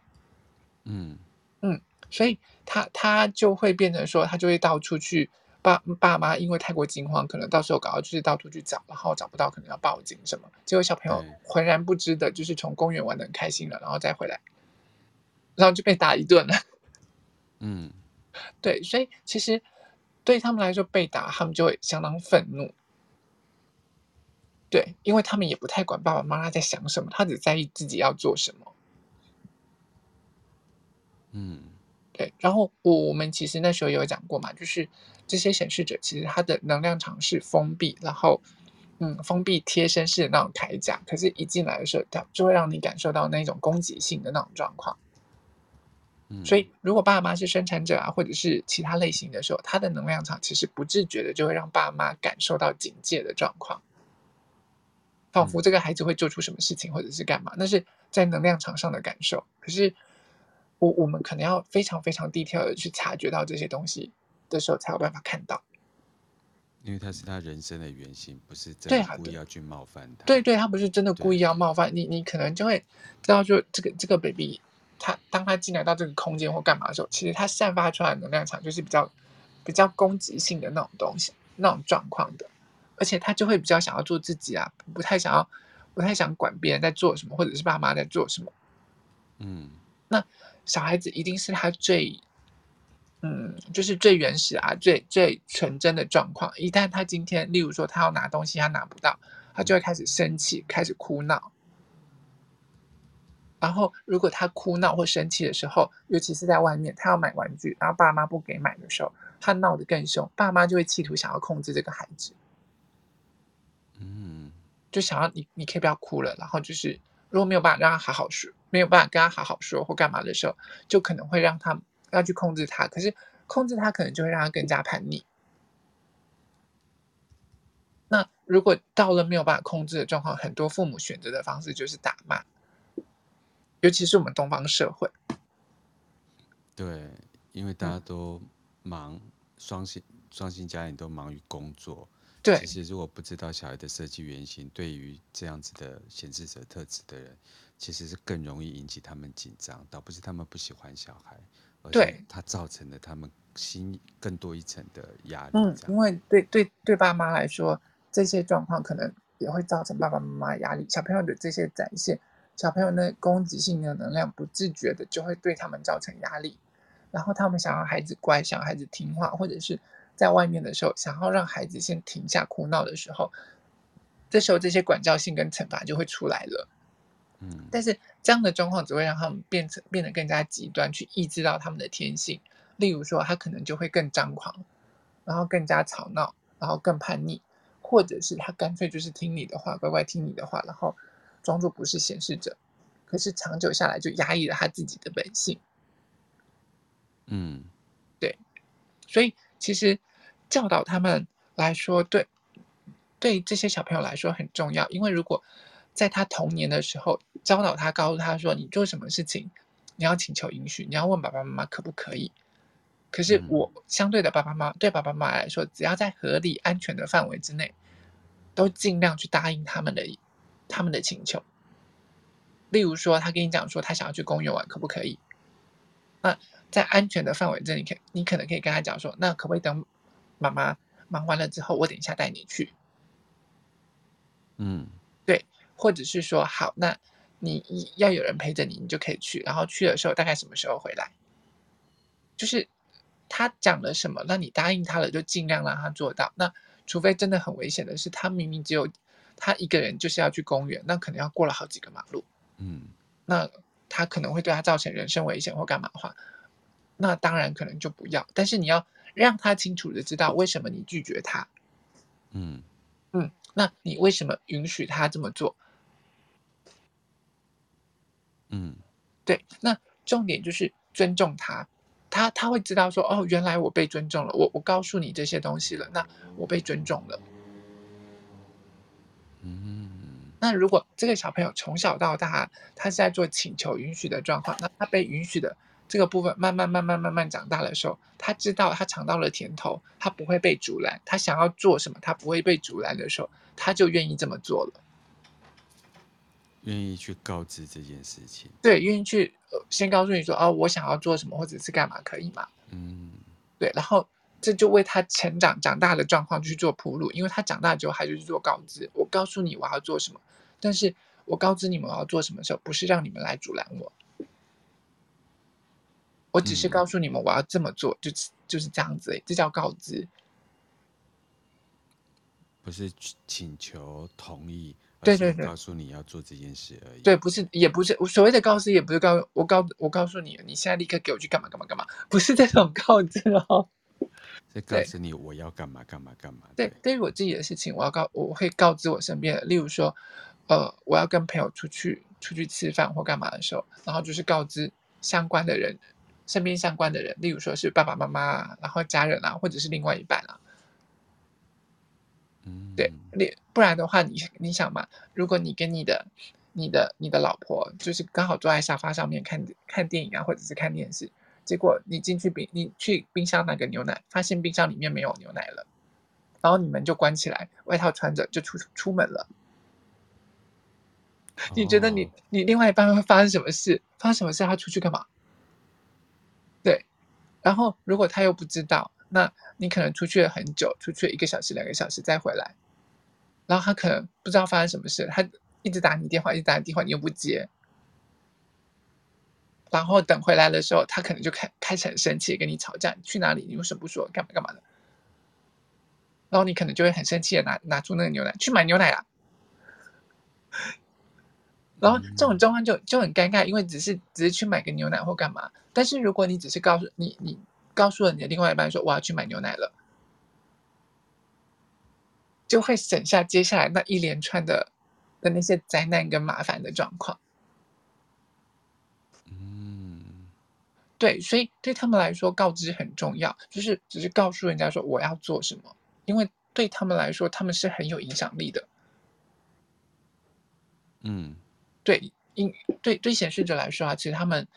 嗯嗯，所以他他就会变成说，他就会到处去。爸爸妈因为太过惊慌，可能到时候搞到就是到处去找，然后找不到，可能要报警什么。结果小朋友浑然不知的，就是从公园玩的很开心了，然后再回来，然后就被打一顿了。嗯。对，所以其实对他们来说，被打他们就会相当愤怒。对，因为他们也不太管爸爸妈妈在想什么，他只在意自己要做什么。嗯，对。然后我我们其实那时候有讲过嘛，就是这些显示者其实他的能量场是封闭，然后嗯，封闭贴身式的那种铠甲，可是一进来的时候，它就会让你感受到那种攻击性的那种状况。所以，如果爸妈是生产者啊，或者是其他类型的时候，他的能量场其实不自觉的就会让爸妈感受到警戒的状况，仿佛这个孩子会做出什么事情，或者是干嘛，那是在能量场上的感受。可是，我我们可能要非常非常 detail 的去察觉到这些东西的时候，才有办法看到。因为他是他人生的原型，不是真的故意要去冒犯他。对对，他不是真的故意要冒犯你，你可能就会知道，就这个这个 baby。他当他进来到这个空间或干嘛的时候，其实他散发出来的能量场就是比较比较攻击性的那种东西，那种状况的，而且他就会比较想要做自己啊，不太想要，不太想管别人在做什么，或者是爸妈在做什么。嗯，那小孩子一定是他最，嗯，就是最原始啊，最最纯真的状况。一旦他今天，例如说他要拿东西，他拿不到，他就会开始生气，开始哭闹。然后，如果他哭闹或生气的时候，尤其是在外面，他要买玩具，然后爸妈不给买的时候，他闹得更凶，爸妈就会企图想要控制这个孩子，嗯，就想要你，你可以不要哭了。然后就是，如果没有办法让他好好说，没有办法跟他好好说或干嘛的时候，就可能会让他要去控制他。可是控制他，可能就会让他更加叛逆。那如果到了没有办法控制的状况，很多父母选择的方式就是打骂。尤其是我们东方社会，对，因为大家都忙，双薪双薪家庭都忙于工作。对，其实如果不知道小孩的设计原型，对于这样子的显示者特质的人，其实是更容易引起他们紧张，倒不是他们不喜欢小孩，而是他造成了他们心更多一层的压力。嗯，因为对对对爸妈来说，这些状况可能也会造成爸爸妈妈压力，小朋友的这些展现。小朋友那攻击性的能量，不自觉的就会对他们造成压力，然后他们想要孩子乖，想要孩子听话，或者是在外面的时候，想要让孩子先停下哭闹的时候，这时候这些管教性跟惩罚就会出来了。嗯，但是这样的状况只会让他们变成变得更加极端，去抑制到他们的天性。例如说，他可能就会更张狂，然后更加吵闹，然后更叛逆，或者是他干脆就是听你的话，乖乖听你的话，然后。装作不是显示者，可是长久下来就压抑了他自己的本性。嗯，对，所以其实教导他们来说，对对这些小朋友来说很重要。因为如果在他童年的时候教导他，告诉他说：“你做什么事情，你要请求允许，你要问爸爸妈妈可不可以。”可是我相对的爸爸妈妈对爸爸妈妈来说，只要在合理安全的范围之内，都尽量去答应他们的。他们的请求。例如说，他跟你讲说他想要去公园玩，可不可以？那在安全的范围之内，你可你可能可以跟他讲说，那可不可以等妈妈忙完了之后，我等一下带你去？嗯，对，或者是说，好，那你要有人陪着你，你就可以去。然后去的时候大概什么时候回来？就是他讲了什么，那你答应他了，就尽量让他做到。那除非真的很危险的是，他明明只有他一个人，就是要去公园，那可能要过了好几个马路。嗯，那他可能会对他造成人身危险或干嘛的话，那当然可能就不要。但是你要让他清楚的知道为什么你拒绝他。嗯嗯，那你为什么允许他这么做？嗯，对，那重点就是尊重他，他他会知道说，哦，原来我被尊重了，我我告诉你这些东西了，那我被尊重了。嗯。那如果这个小朋友从小到大，他是在做请求允许的状况，那他被允许的这个部分慢慢慢慢慢慢长大的时候，他知道他尝到了甜头，他不会被阻拦，他想要做什么，他不会被阻拦的时候，他就愿意这么做了，愿意去告知这件事情，对，愿意去先告诉你说，哦，我想要做什么，或者是干嘛，可以吗？嗯，对，然后。这就为他成长长大的状况去做铺路，因为他长大之后还是去做告知。我告诉你我要做什么，但是我告知你们我要做什么时候，不是让你们来阻拦我，我只是告诉你们我要这么做，嗯、就就是这样子，这叫告知，不是请求同意，对对对，告诉你要做这件事而已。对，不是，也不是我所谓的告知，也不是告我告我告诉你，你现在立刻给我去干嘛干嘛干嘛，不是这种告知哦。在告知你我要干嘛干嘛干嘛。对，对，对于我自己的事情，我要告，我会告知我身边的，例如说，呃，我要跟朋友出去出去吃饭或干嘛的时候，然后就是告知相关的人，身边相关的人，例如说是爸爸妈妈啊，然后家人啊，或者是另外一半啊。嗯，对，你不然的话，你你想嘛，如果你跟你的、你的、你的老婆，就是刚好坐在沙发上面看看电影啊，或者是看电视。结果你进去冰，你去冰箱拿个牛奶，发现冰箱里面没有牛奶了，然后你们就关起来，外套穿着就出出门了。你觉得你你另外一半会发生什么事？发生什么事？他出去干嘛？对，然后如果他又不知道，那你可能出去了很久，出去了一个小时、两个小时再回来，然后他可能不知道发生什么事，他一直打你电话，一直打你电话，你又不接。然后等回来的时候，他可能就开开始很生气，跟你吵架。你去哪里？你为什么不说？干嘛干嘛的？然后你可能就会很生气的拿拿出那个牛奶去买牛奶啦。然后这种状况就就很尴尬，因为只是只是去买个牛奶或干嘛。但是如果你只是告诉你你告诉了你的另外一半说我要去买牛奶了，就会省下接下来那一连串的的那些灾难跟麻烦的状况。嗯对，所以对他们来说，告知很重要，就是只是告诉人家说我要做什么，因为对他们来说，他们是很有影响力的。嗯，对，因对对显示者来说啊，其实他们，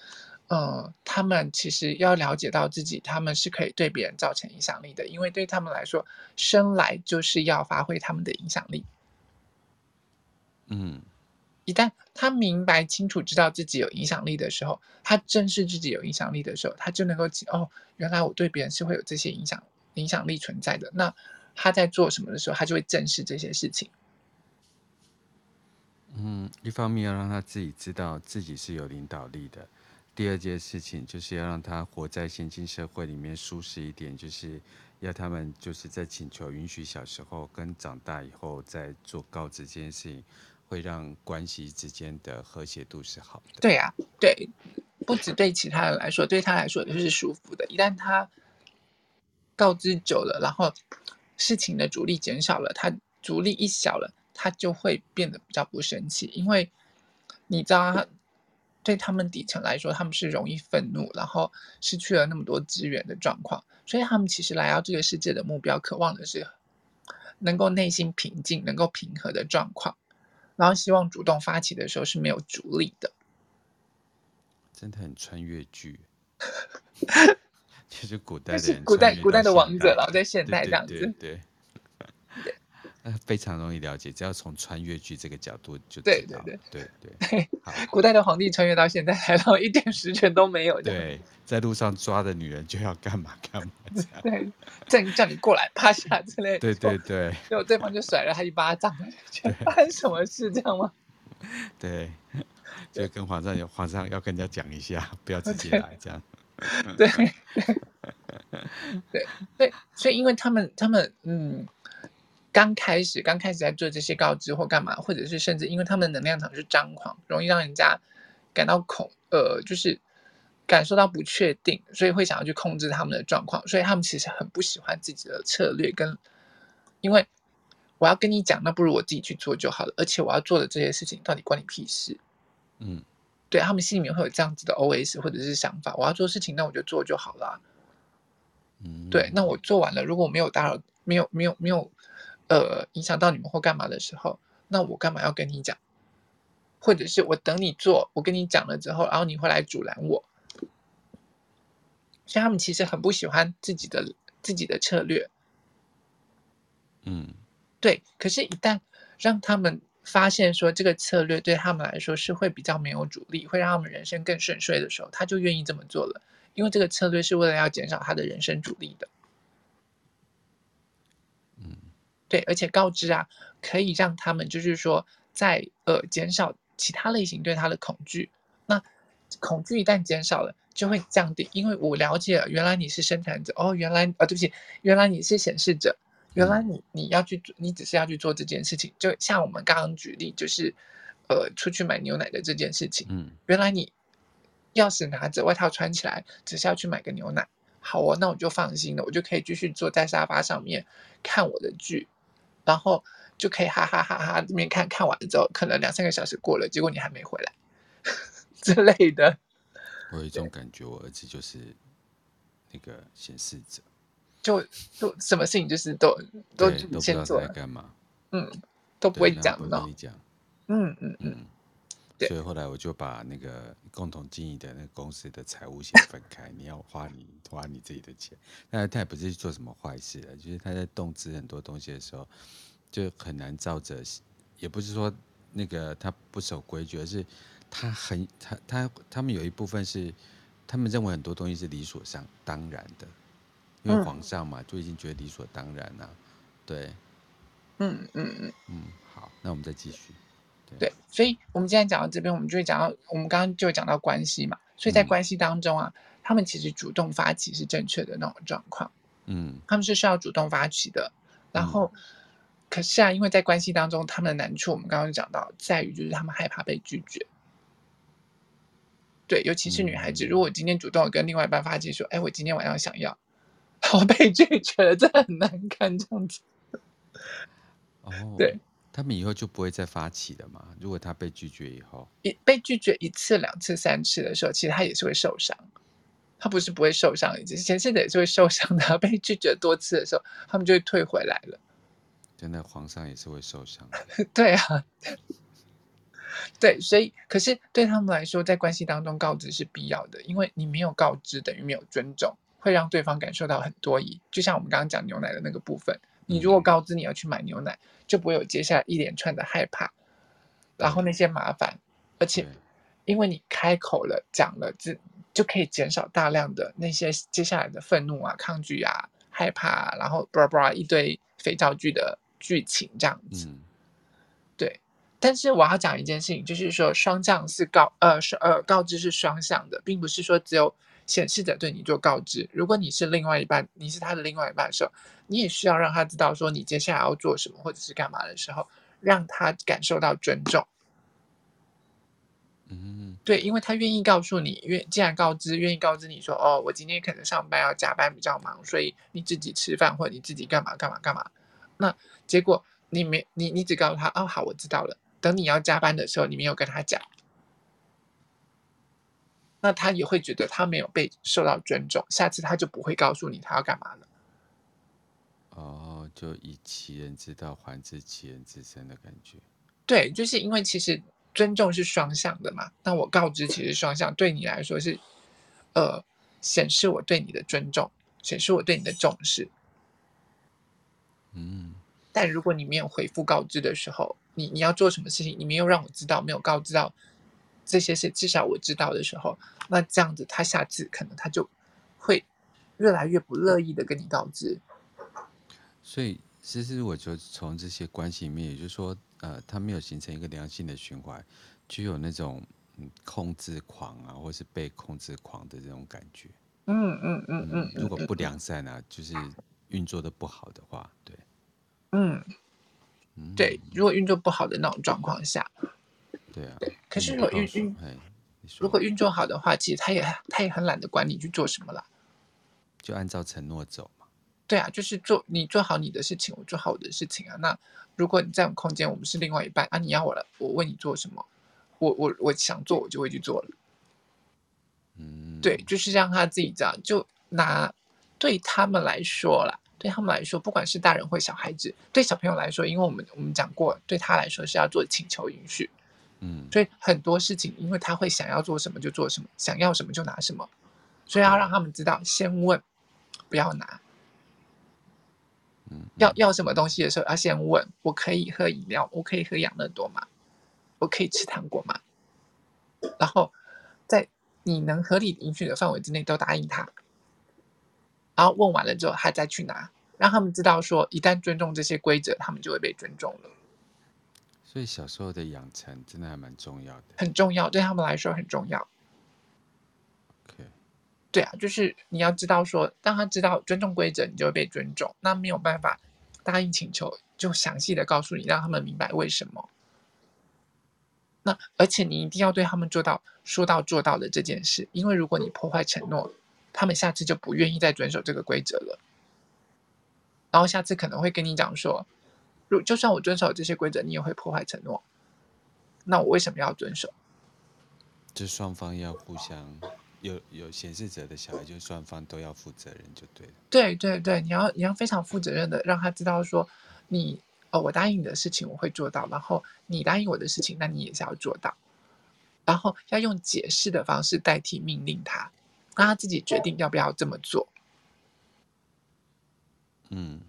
呃，他们其实要了解到自己，他们是可以对别人造成影响力的，因为对他们来说，生来就是要发挥他们的影响力。嗯。一旦他明白清楚知道自己有影响力的时候，他正视自己有影响力的时候，他就能够哦，原来我对别人是会有这些影响影响力存在的。那他在做什么的时候，他就会正视这些事情。嗯，一方面要让他自己知道自己是有领导力的，第二件事情就是要让他活在现今社会里面舒适一点，就是要他们就是在请求允许小时候跟长大以后再做告知这件事情。会让关系之间的和谐度是好的。对、啊，对，不止对其他人来说，对他来说也是舒服的。一旦他告知久了，然后事情的阻力减少了，他阻力一小了，他就会变得比较不生气。因为你知道他，对他们底层来说，他们是容易愤怒，然后失去了那么多资源的状况，所以他们其实来到这个世界的目标，渴望的是能够内心平静、能够平和的状况。然后希望主动发起的时候是没有阻力的，真的很穿越剧，其 实古代的古代古代的王者，然后在现代这样子，对对，对，对，对，非常容易了解，只要从穿越剧这个角度就知道。对对对对对。好，古代的皇帝穿越到现在，还到一点实权都没有。对，在路上抓的女人就要干嘛干嘛。对，叫你叫你过来趴下之类的。对对对。结果对方就甩了他一巴掌，发生什么事这样吗？对，就跟皇上有皇上要跟人家讲一下，不要自己来这样。对对 对对，所以因为他们他们嗯。刚开始，刚开始在做这些告知或干嘛，或者是甚至因为他们的能量场是张狂，容易让人家感到恐，呃，就是感受到不确定，所以会想要去控制他们的状况，所以他们其实很不喜欢自己的策略跟，因为我要跟你讲，那不如我自己去做就好了，而且我要做的这些事情到底关你屁事？嗯，对，他们心里面会有这样子的 OS 或者是想法，我要做事情，那我就做就好了。嗯，对，那我做完了，如果我没有打扰，没有没有没有。呃，影响到你们或干嘛的时候，那我干嘛要跟你讲？或者是我等你做，我跟你讲了之后，然后你会来阻拦我。所以他们其实很不喜欢自己的自己的策略。嗯，对。可是，一旦让他们发现说这个策略对他们来说是会比较没有阻力，会让他们人生更顺遂的时候，他就愿意这么做了。因为这个策略是为了要减少他的人生阻力的。对，而且告知啊，可以让他们就是说在，呃减少其他类型对他的恐惧。那恐惧一旦减少了，就会降低。因为我了解了，原来你是生产者哦，原来啊、哦，对不起，原来你是显示者，原来你你要去做，你只是要去做这件事情。就像我们刚刚举例，就是呃出去买牛奶的这件事情。嗯，原来你钥匙拿着，外套穿起来，只是要去买个牛奶。好哦，那我就放心了，我就可以继续坐在沙发上面看我的剧。然后就可以哈哈哈哈，这边看看完了之后，可能两三个小时过了，结果你还没回来 之类的。我有一种感觉，我儿子就是那个显示者，就就什么事情就是都都先做在干嘛，嗯，都不会讲，不跟你讲，嗯嗯嗯。嗯所以后来我就把那个共同经营的那个公司的财务先分开，你要花你花你自己的钱。那他也不是做什么坏事的，就是他在动资很多东西的时候，就很难照着，也不是说那个他不守规矩，而是他很他他他们有一部分是他们认为很多东西是理所上当然的，因为皇上嘛就已经觉得理所当然了，对，嗯嗯嗯。嗯，好，那我们再继续。对，所以我们今天讲到这边，我们就会讲到，我们刚刚就讲到关系嘛，所以在关系当中啊，嗯、他们其实主动发起是正确的那种状况，嗯，他们是需要主动发起的，然后，嗯、可是啊，因为在关系当中，他们的难处，我们刚刚讲到，在于就是他们害怕被拒绝，对，尤其是女孩子，如果我今天主动跟另外一半发起说，哎，我今天晚上想要，我被拒绝了，真的很难看这样子，哦，对。他们以后就不会再发起了嘛？如果他被拒绝以后，一被拒绝一次、两次、三次的时候，其实他也是会受伤。他不是不会受伤，以前现在也是会受伤的。被拒绝多次的时候，他们就会退回来了。真的，皇上也是会受伤。对啊，对，所以可是对他们来说，在关系当中告知是必要的，因为你没有告知等于没有尊重，会让对方感受到很多疑。就像我们刚刚讲牛奶的那个部分。你如果告知你要去买牛奶，就不会有接下来一连串的害怕，然后那些麻烦，而且因为你开口了讲了，就就可以减少大量的那些接下来的愤怒啊、抗拒啊、害怕啊，然后巴拉巴拉一堆肥皂剧的剧情这样子。对，但是我要讲一件事情，就是说双向是告呃是呃告知是双向的，并不是说只有。显示者对你做告知，如果你是另外一半，你是他的另外一半的时候，你也需要让他知道说你接下来要做什么或者是干嘛的时候，让他感受到尊重。嗯，对，因为他愿意告诉你，愿既然告知，愿意告知你说，哦，我今天可能上班要加班比较忙，所以你自己吃饭或者你自己干嘛干嘛干嘛。那结果你没你你只告诉他，哦，好，我知道了。等你要加班的时候，你没有跟他讲。那他也会觉得他没有被受到尊重，下次他就不会告诉你他要干嘛了。哦，就以其人之道还治其人之身的感觉。对，就是因为其实尊重是双向的嘛。那我告知其实双向，对你来说是，呃，显示我对你的尊重，显示我对你的重视。嗯，但如果你没有回复告知的时候，你你要做什么事情，你没有让我知道，没有告知到这些是，至少我知道的时候，那这样子他下次可能他就会越来越不乐意的跟你告知。所以其实我就从这些关系里面，也就是说，呃，他没有形成一个良性的循环，具有那种嗯控制狂啊，或是被控制狂的这种感觉。嗯嗯嗯嗯。如果不良善啊，就是运作的不好的话，对。嗯，对，如果运作不好的那种状况下，对啊，对。可是如果运运，如果运作好的话，其实他也他也很懒得管你去做什么了，就按照承诺走嘛。对啊，就是做你做好你的事情，我做好我的事情啊。那如果你在我们空间，我们是另外一半啊，你要我来，我为你做什么，我我我想做，我就会去做了。嗯，对，就是让他自己这样，就拿对他们来说啦。对他们来说，不管是大人或小孩子，对小朋友来说，因为我们我们讲过，对他来说是要做请求允许，嗯，所以很多事情，因为他会想要做什么就做什么，想要什么就拿什么，所以要让他们知道，先问，不要拿，嗯，要要什么东西的时候要先问，我可以喝饮料，我可以喝养乐多吗？我可以吃糖果吗？然后在你能合理允许的范围之内都答应他。然后问完了之后，他再去拿，让他们知道说，一旦尊重这些规则，他们就会被尊重了。所以小时候的养成真的还蛮重要的，很重要，对他们来说很重要。Okay. 对啊，就是你要知道说，当他知道尊重规则，你就会被尊重。那没有办法答应请求，就详细的告诉你，让他们明白为什么。那而且你一定要对他们做到说到做到的这件事，因为如果你破坏承诺。他们下次就不愿意再遵守这个规则了，然后下次可能会跟你讲说，如就算我遵守这些规则，你也会破坏承诺，那我为什么要遵守？就双方要互相有有显示者的小孩，就双方都要负责任就对了。对对对，你要你要非常负责任的让他知道说，你哦，我答应你的事情我会做到，然后你答应我的事情，那你也是要做到，然后要用解释的方式代替命令他。让他自己决定要不要这么做。嗯，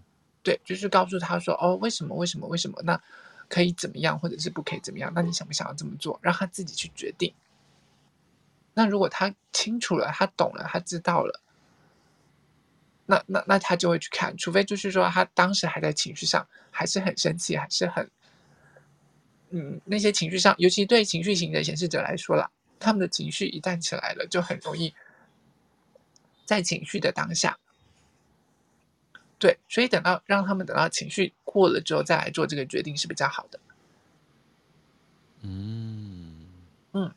对，就是告诉他说：“哦，为什么？为什么？为什么？那可以怎么样，或者是不可以怎么样？那你想不想要这么做？让他自己去决定。那如果他清楚了，他懂了，他知道了，那那那他就会去看。除非就是说他当时还在情绪上，还是很生气，还是很……嗯，那些情绪上，尤其对情绪型的显示者来说啦，他们的情绪一旦起来了，就很容易。”在情绪的当下，对，所以等到让他们等到情绪过了之后再来做这个决定是比较好的。嗯嗯，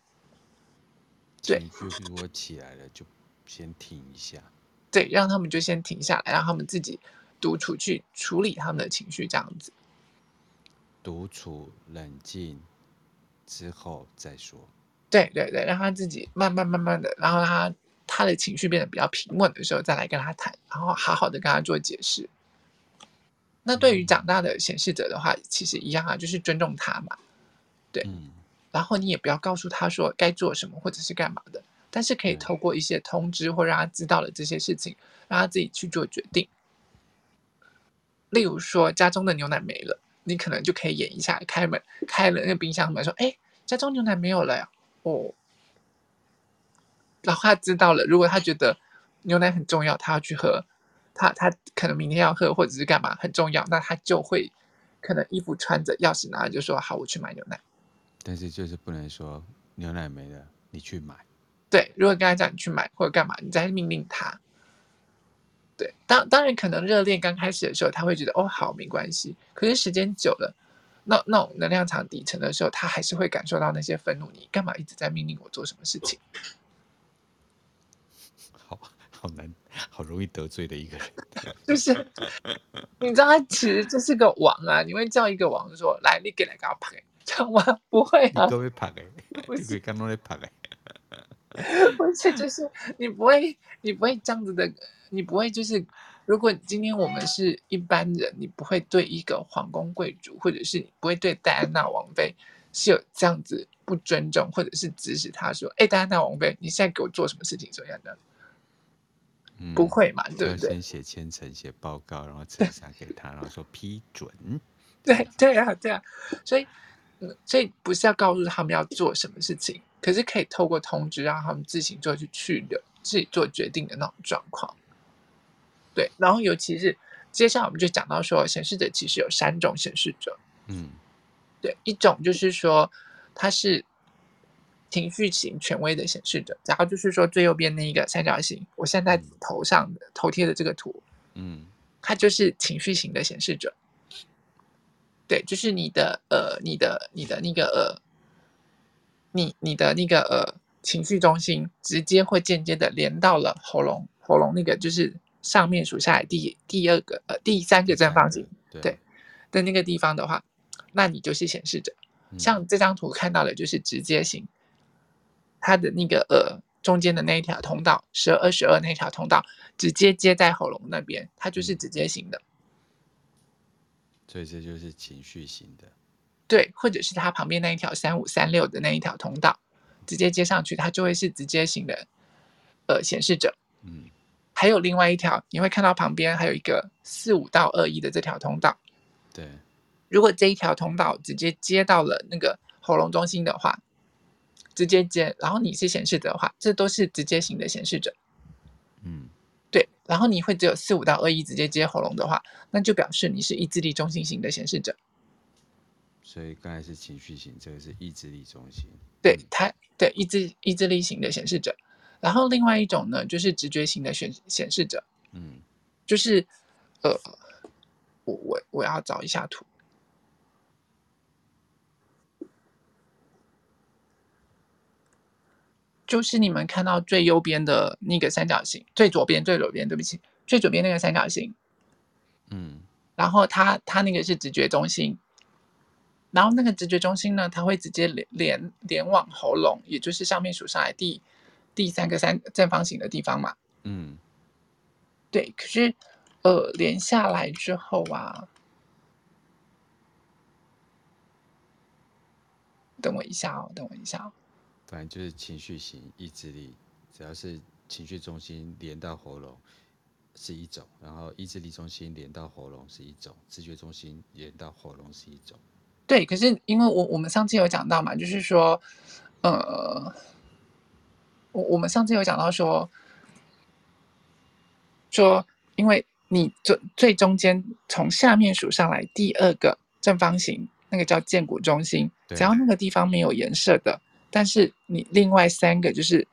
对，情绪如果起来了，就先停一下。对，让他们就先停下来，让他们自己独处去处理他们的情绪，这样子。独处冷静之后再说。对对对，让他自己慢慢慢慢的，然后他。他的情绪变得比较平稳的时候，再来跟他谈，然后好好的跟他做解释。那对于长大的显示者的话，其实一样啊，就是尊重他嘛，对。然后你也不要告诉他说该做什么或者是干嘛的，但是可以透过一些通知或让他知道了这些事情，让他自己去做决定。例如说，家中的牛奶没了，你可能就可以演一下，开门开了那个冰箱门，说：“哎，家中牛奶没有了呀。”哦。然后他知道了，如果他觉得牛奶很重要，他要去喝，他他可能明天要喝或者是干嘛很重要，那他就会可能衣服穿着，钥匙拿着就说好，我去买牛奶。但是就是不能说牛奶没了，你去买。对，如果跟他讲你去买或者干嘛，你再命令他。对，当当然可能热恋刚开始的时候，他会觉得哦好没关系，可是时间久了，那那种能量场底层的时候，他还是会感受到那些愤怒。你干嘛一直在命令我做什么事情？好难，好容易得罪的一个人，就是你知道，他其实就是个王啊！你会叫一个王说：“来，你给来给我拍，这样吗？”不会啊，都会拍的，不是刚刚在拍的，不是，就是你不会，你不会这样子的，你不会就是，如果今天我们是一般人，你不会对一个皇宫贵族，或者是你不会对戴安娜王妃是有这样子不尊重，或者是指使他说：“哎，戴安娜王妃，你现在给我做什么事情？”这样的。嗯、不会嘛，对不对？先写签呈，写报告，然后呈上给他，然后说批准。对对啊，对啊，所以，所以不是要告诉他们要做什么事情，可是可以透过通知让他们自行做去去的，自己做决定的那种状况。对，然后尤其是接下来我们就讲到说，显示者其实有三种显示者。嗯，对，一种就是说他是情绪型权威的显示者，然后就是说最右边那一个三角形，我现在头上的头贴的这个图，嗯，它就是情绪型的显示者。对，就是你的呃，你的你的那个呃，你你的那个呃情绪中心，直接会间接的连到了喉咙，喉咙那个就是上面数下来第第二个呃第三个正方形，对，对的那个地方的话，那你就是显示者。像这张图看到的，就是直接型，它的那个呃中间的那一条通道，十二十二那条通道，直接接在喉咙那边，它就是直接型的。所以这就是情绪型的，对，或者是它旁边那一条三五三六的那一条通道，直接接上去，它就会是直接型的，呃，显示者。嗯，还有另外一条，你会看到旁边还有一个四五到二一的这条通道。对，如果这一条通道直接接到了那个喉咙中心的话，直接接，然后你是显示者的话，这都是直接型的显示者。嗯。对，然后你会只有四五到二一直接接喉咙的话，那就表示你是意志力中心型的显示者。所以刚才是情绪型，这个是意志力中心。对，它对意志意志力型的显示者。然后另外一种呢，就是直觉型的显显示者。嗯，就是呃，我我我要找一下图。就是你们看到最右边的那个三角形，最左边最左边，对不起，最左边那个三角形，嗯，然后它它那个是直觉中心，然后那个直觉中心呢，它会直接连连连往喉咙，也就是上面数上来第第三个三正方形的地方嘛，嗯，对，可是呃连下来之后啊，等我一下哦，等我一下哦。反正就是情绪型意志力，只要是情绪中心连到喉咙是一种，然后意志力中心连到喉咙是一种，视觉中心连到喉咙是一种。对，可是因为我我们上次有讲到嘛，就是说，呃，我我们上次有讲到说，说因为你最最中间从下面数上来第二个正方形，那个叫建骨中心，只要那个地方没有颜色的。但是你另外三个就是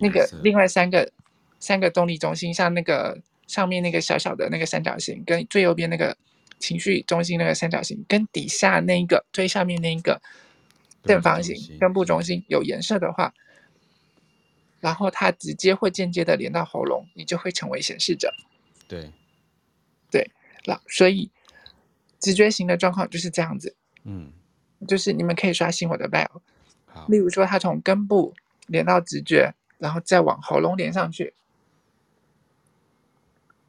那个另外三个三个动力中心，像那个上面那个小小的那个三角形，跟最右边那个情绪中心那个三角形，跟底下那一个最上面那一个正方形根部中心有颜色的话，然后它直接或间接的连到喉咙，你就会成为显示者。对，对，那所以直觉型的状况就是这样子。嗯。就是你们可以刷新我的 bio，例如说，它从根部连到直觉，然后再往喉咙连上去，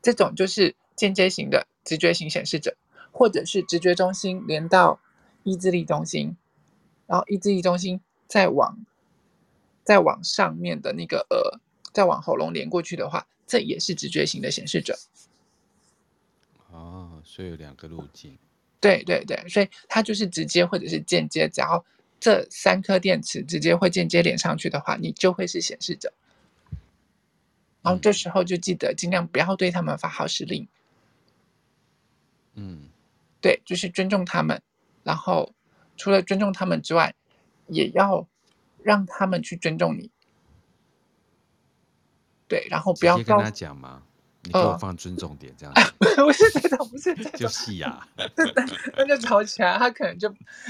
这种就是间接型的直觉型显示者，或者是直觉中心连到意志力中心，然后意志力中心再往再往上面的那个呃，再往喉咙连过去的话，这也是直觉型的显示者。哦，所以有两个路径。对对对，所以它就是直接或者是间接，只要这三颗电池直接或间接连上去的话，你就会是显示者。然后这时候就记得尽量不要对他们发号施令。嗯，对，就是尊重他们，然后除了尊重他们之外，也要让他们去尊重你。对，然后不要跟他讲吗？你给我放尊重点，这样子。不是这种，不是这种，就是呀。那就吵起来，他可能就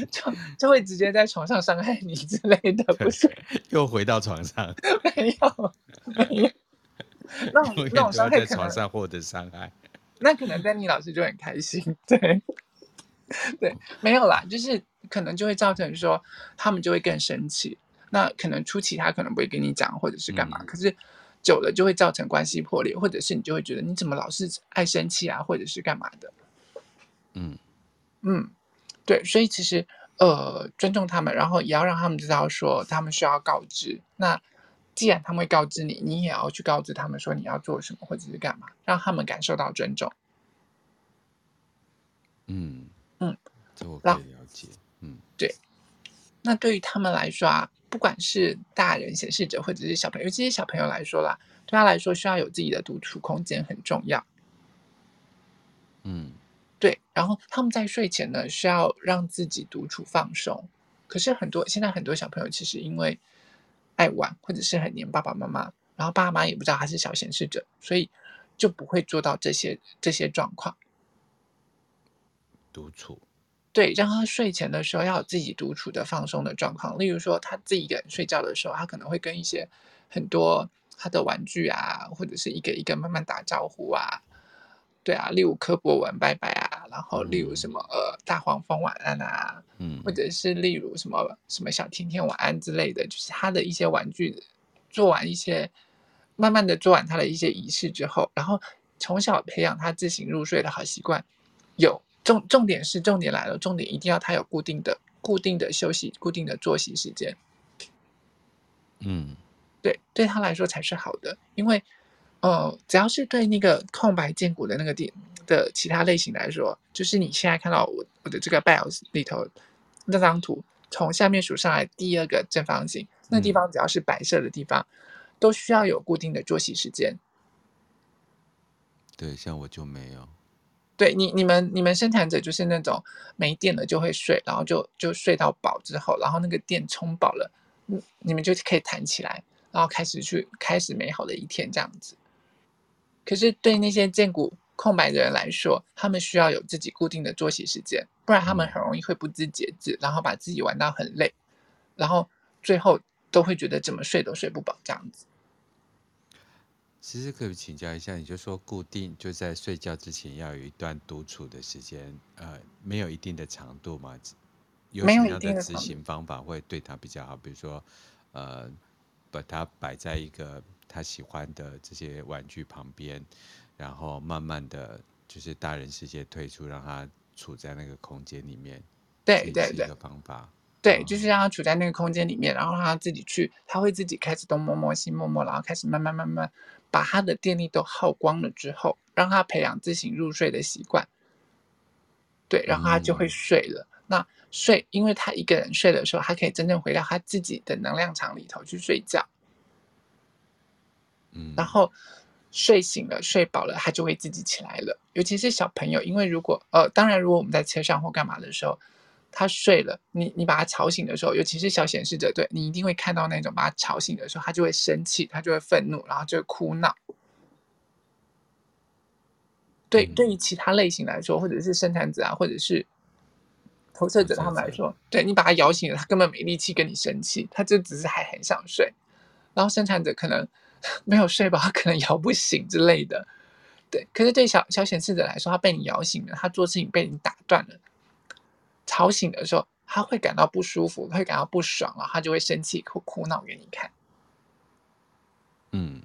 就就会直接在床上伤害你之类的，不是？又回到床上？没有，没有。那种那种伤害在床上获得伤害，那可能丹尼老师就很开心。对，对，没有啦，就是可能就会造成说他们就会更生气。那可能初期他可能不会跟你讲，或者是干嘛，嗯、可是。久了就会造成关系破裂，或者是你就会觉得你怎么老是爱生气啊，或者是干嘛的。嗯嗯，对，所以其实呃尊重他们，然后也要让他们知道说他们需要告知。那既然他们会告知你，你也要去告知他们说你要做什么或者是干嘛，让他们感受到尊重。嗯嗯，这我可以了解。嗯，对。那对于他们来说啊，不管是大人显示者或者是小朋友，尤其是小朋友来说啦，对他来说需要有自己的独处空间很重要。嗯，对。然后他们在睡前呢，需要让自己独处放松。可是很多现在很多小朋友其实因为爱玩，或者是很黏爸爸妈妈，然后爸妈也不知道他是小显示者，所以就不会做到这些这些状况。独处，对，让他睡前的时候要有自己独处的放松的状况。例如说，他自己一个人睡觉的时候，他可能会跟一些很多他的玩具啊，或者是一个一个慢慢打招呼啊。对啊，例如柯博文拜拜啊，然后例如什么呃大黄蜂晚安啊，嗯，或者是例如什么什么小甜甜晚安之类的，就是他的一些玩具做完一些，慢慢的做完他的一些仪式之后，然后从小培养他自行入睡的好习惯。有重重点是重点来了，重点一定要他有固定的固定的休息、固定的作息时间。嗯，对，对他来说才是好的，因为。呃，只要是对那个空白建骨的那个点的其他类型来说，就是你现在看到我我的这个 BIOS 里头那张图，从下面数上来第二个正方形，那地方只要是白色的地方，都需要有固定的作息时间。对，像我就没有。对你、你们、你们生产者就是那种没电了就会睡，然后就就睡到饱之后，然后那个电充饱了，你你们就可以弹起来，然后开始去开始美好的一天这样子。可是对那些荐骨空白的人来说，他们需要有自己固定的作息时间，不然他们很容易会不知节制，然后把自己玩到很累，然后最后都会觉得怎么睡都睡不饱这样子。其实可以请教一下，你就说固定就在睡觉之前要有一段独处的时间，呃，没有一定的长度吗？有什么样的执行方法会对他比较好？比如说，呃，把它摆在一个。他喜欢的这些玩具旁边，然后慢慢的就是大人世界退出，让他处在那个空间里面。对对对，一个方法。对，就是让他处在那个空间里面，然后让他自己去，他会自己开始东摸摸西摸摸，然后开始慢慢慢慢把他的电力都耗光了之后，让他培养自行入睡的习惯。对，然后他就会睡了。嗯、那睡，因为他一个人睡的时候，他可以真正回到他自己的能量场里头去睡觉。然后睡醒了，睡饱了，他就会自己起来了。尤其是小朋友，因为如果呃，当然，如果我们在车上或干嘛的时候，他睡了，你你把他吵醒的时候，尤其是小显示者，对，你一定会看到那种把他吵醒的时候，他就会生气，他就会愤怒，然后就会哭闹。对，对于其他类型来说，或者是生产者啊，或者是投射者他们来说，对，你把他摇醒了，他根本没力气跟你生气，他就只是还很想睡。然后生产者可能。没有睡饱，他可能摇不醒之类的。对，可是对小小显示者来说，他被你摇醒了，他做事情被你打断了，吵醒的时候，他会感到不舒服，会感到不爽啊，他就会生气、哭哭闹给你看。嗯，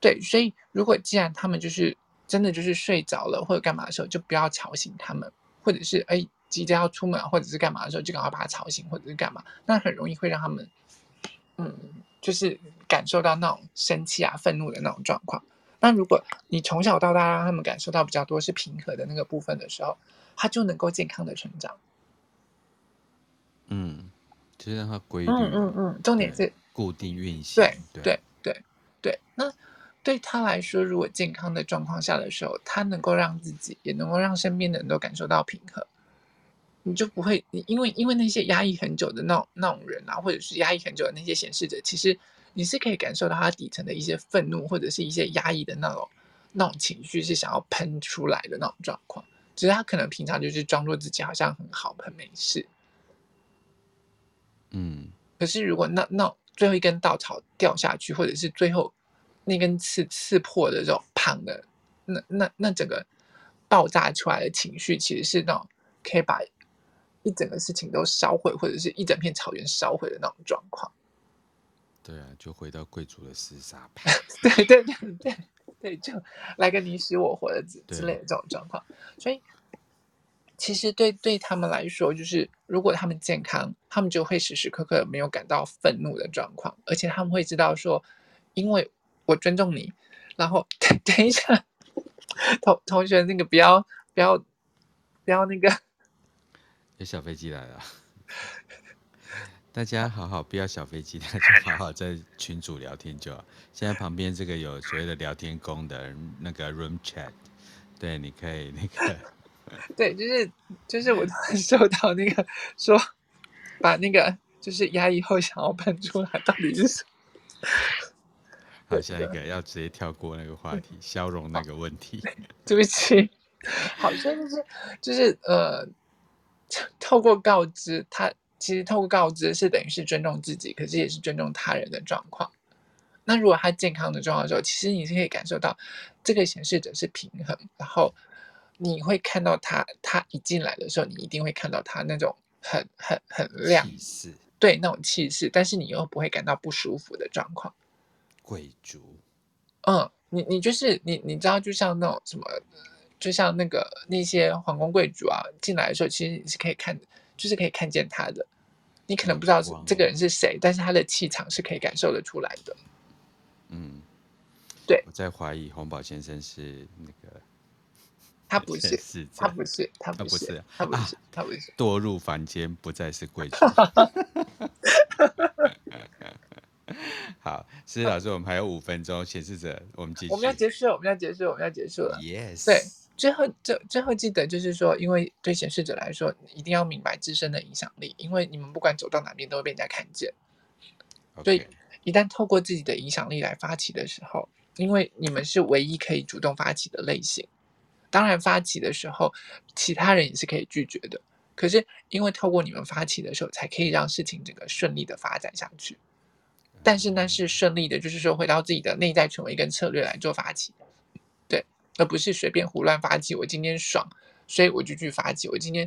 对，所以如果既然他们就是真的就是睡着了或者干嘛的时候，就不要吵醒他们，或者是哎即将要出门或者是干嘛的时候，就赶快把他吵醒或者是干嘛，那很容易会让他们嗯。就是感受到那种生气啊、愤怒的那种状况。那如果你从小到大让他们感受到比较多是平和的那个部分的时候，他就能够健康的成长。嗯，就是让它规律。嗯嗯嗯，重点是固定运行。对对对对对。那对他来说，如果健康的状况下的时候，他能够让自己，也能够让身边的人都感受到平和。你就不会，你因为因为那些压抑很久的那种那种人啊，或者是压抑很久的那些显示者，其实你是可以感受到他底层的一些愤怒，或者是一些压抑的那种那种情绪是想要喷出来的那种状况。只是他可能平常就是装作自己好像很好很没事，嗯。可是如果那那最后一根稻草掉下去，或者是最后那根刺刺破的这种胖的，那那那整个爆炸出来的情绪，其实是那种可以把。一整个事情都烧毁，或者是一整片草原烧毁的那种状况。对啊，就回到贵族的厮杀派。对对对对对，就来个你死我活的之之类的这种状况。所以，其实对对他们来说，就是如果他们健康，他们就会时时刻刻没有感到愤怒的状况，而且他们会知道说，因为我尊重你，然后等 等一下，同同学那个不要不要不要那个，有小飞机来了，大家好好不要小飞机，大家好好在群组聊天就好。现在旁边这个有所谓的聊天功能，那个 room chat，对，你可以那个，对，就是就是我突然收到那个说把那个。就是压抑后想要喷出来，到底是什么？好，下一个要直接跳过那个话题，消融那个问题。对不起，好像就是就是呃，透过告知他，其实透过告知是等于是尊重自己，可是也是尊重他人的状况。那如果他健康的状况的时候，其实你是可以感受到这个显示者是平衡，然后你会看到他，他一进来的时候，你一定会看到他那种很很很亮。对那种气势，但是你又不会感到不舒服的状况。贵族，嗯，你你就是你，你知道，就像那种什么，就像那个那些皇宫贵族啊，进来的时候，其实你是可以看，就是可以看见他的。你可能不知道这个人是谁，但是他的气场是可以感受得出来的。嗯，对。我在怀疑洪宝先生是那个。他不是，他不是，他不是，他不是，他不是。堕入凡间，不再是贵族。好，思思老师，我们还有五分钟，显示者我们继续。我们要结束，我们要结束，我们要结束了。Yes。对，最后，最最后记得就是说，因为对显示者来说，一定要明白自身的影响力，因为你们不管走到哪边，都会被人家看见。所以，一旦透过自己的影响力来发起的时候，因为你们是唯一可以主动发起的类型。当然，发起的时候，其他人也是可以拒绝的。可是，因为透过你们发起的时候，才可以让事情整个顺利的发展下去。但是呢，是顺利的，就是说回到自己的内在权威跟策略来做发起，对，而不是随便胡乱发起。我今天爽，所以我就去发起。我今天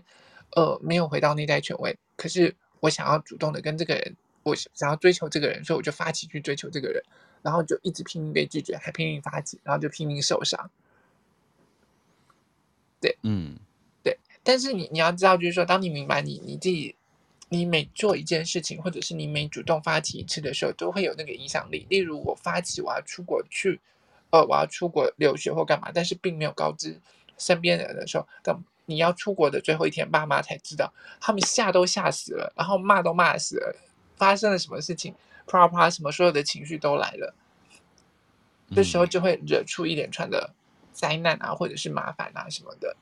呃没有回到内在权威，可是我想要主动的跟这个人，我想要追求这个人，所以我就发起去追求这个人，然后就一直拼命被拒绝，还拼命发起，然后就拼命受伤。对，嗯，对，但是你你要知道，就是说，当你明白你你自己，你每做一件事情，或者是你每主动发起一次的时候，都会有那个影响力。例如，我发起我要出国去，呃，我要出国留学或干嘛，但是并没有告知身边人的时候，等你要出国的最后一天，爸妈才知道，他们吓都吓死了，然后骂都骂死了，发生了什么事情，啪啪什么，所有的情绪都来了，这时候就会惹出一连串的。灾难啊，或者是麻烦啊什么的，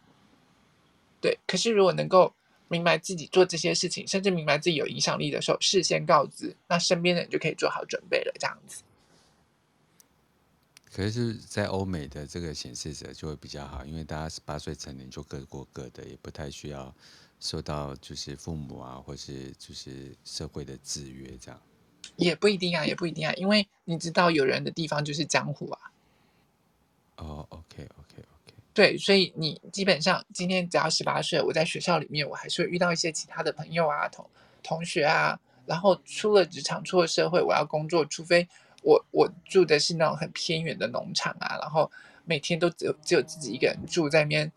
对。可是如果能够明白自己做这些事情，甚至明白自己有影响力的时候，事先告知，那身边的人就可以做好准备了。这样子。可是，在欧美的这个显示者就会比较好，因为大家十八岁成年就各过各的，也不太需要受到就是父母啊，或是就是社会的制约这样。也不一定啊，也不一定啊，因为你知道，有人的地方就是江湖啊。哦、okay. 对，所以你基本上今天只要十八岁，我在学校里面，我还是会遇到一些其他的朋友啊、同同学啊。然后出了职场、出了社会，我要工作，除非我我住的是那种很偏远的农场啊，然后每天都只有只有自己一个人住在那边，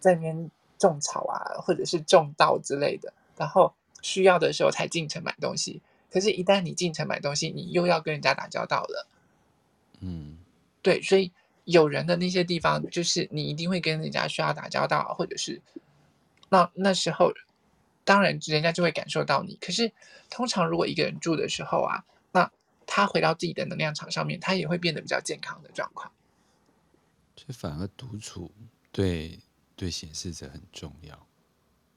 在那边种草啊，或者是种稻之类的。然后需要的时候才进城买东西。可是，一旦你进城买东西，你又要跟人家打交道了。嗯，对，所以。有人的那些地方，就是你一定会跟人家需要打交道，或者是那那时候，当然人家就会感受到你。可是通常如果一个人住的时候啊，那他回到自己的能量场上面，他也会变得比较健康的状况。这反而独处对对显示者很重要，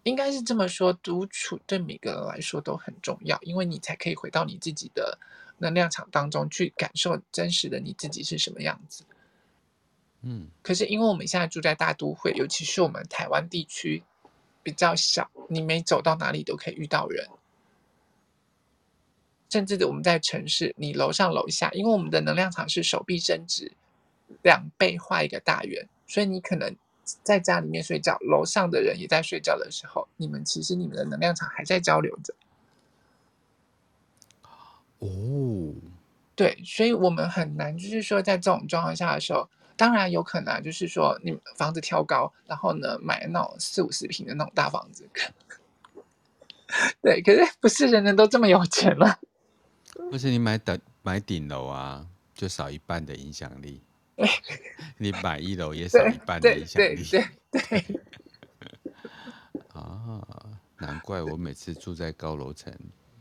应该是这么说，独处对每个人来说都很重要，因为你才可以回到你自己的能量场当中去感受真实的你自己是什么样子。嗯，可是因为我们现在住在大都会，尤其是我们台湾地区比较小，你每走到哪里都可以遇到人，甚至的我们在城市，你楼上楼下，因为我们的能量场是手臂伸直两倍画一个大圆，所以你可能在家里面睡觉，楼上的人也在睡觉的时候，你们其实你们的能量场还在交流着。哦，对，所以我们很难，就是说在这种状况下的时候。当然有可能，就是说你房子挑高，然后呢买那种四五十平的那种大房子。对，可是不是人人都这么有钱了。而且你买顶买顶楼啊，就少一半的影响力。你买一楼也少一半的影响力。对对对，对。啊，难怪我每次住在高楼层，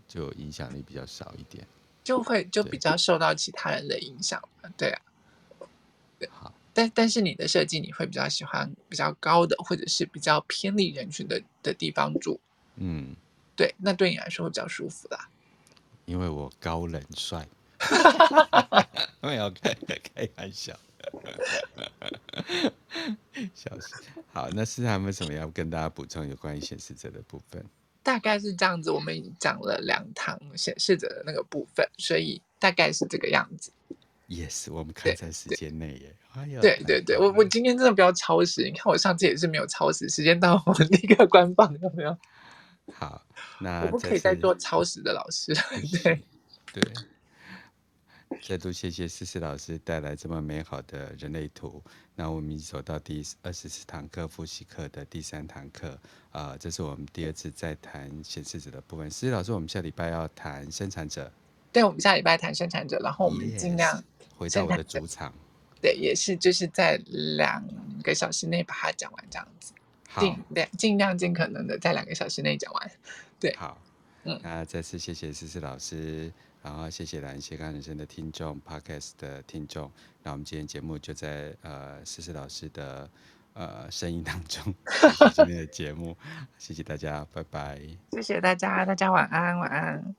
就影响力比较少一点。就会就比较受到其他人的影响。对啊。好。但但是你的设计，你会比较喜欢比较高的，或者是比较偏离人群的的地方住。嗯。对，那对你来说会比较舒服啦。因为我高冷帅。没有开开玩笑，笑死。好，那是他们什么要跟大家补充有关于显示者的部分？大概是这样子，我们已经讲了两堂显示者的那个部分，所以大概是这个样子。Yes，我们看在时间内耶。哎呀，对对对，我我今天真的不要超时。你看我上次也是没有超时，时间到我立刻关放，有没有？好，那我不可以再做超时的老师。对对。再度谢谢思思老师带来这么美好的人类图。那我们走到第二十四堂课复习课的第三堂课啊、呃，这是我们第二次在谈显示者的部分。思思老师，我们下礼拜要谈生产者。对，我们下礼拜谈生产者，然后我们尽量、回到我的主场。对，也是就是在两个小时内把它讲完，这样子。尽量尽量尽可能的在两个小时内讲完。对，好，嗯，那再次谢谢思思老师。然后谢谢蓝斜杠人生的听众，Podcast 的听众。那我们今天节目就在呃思思老师的呃声音当中，今天的节目，谢谢大家，拜拜。谢谢大家，大家晚安，晚安。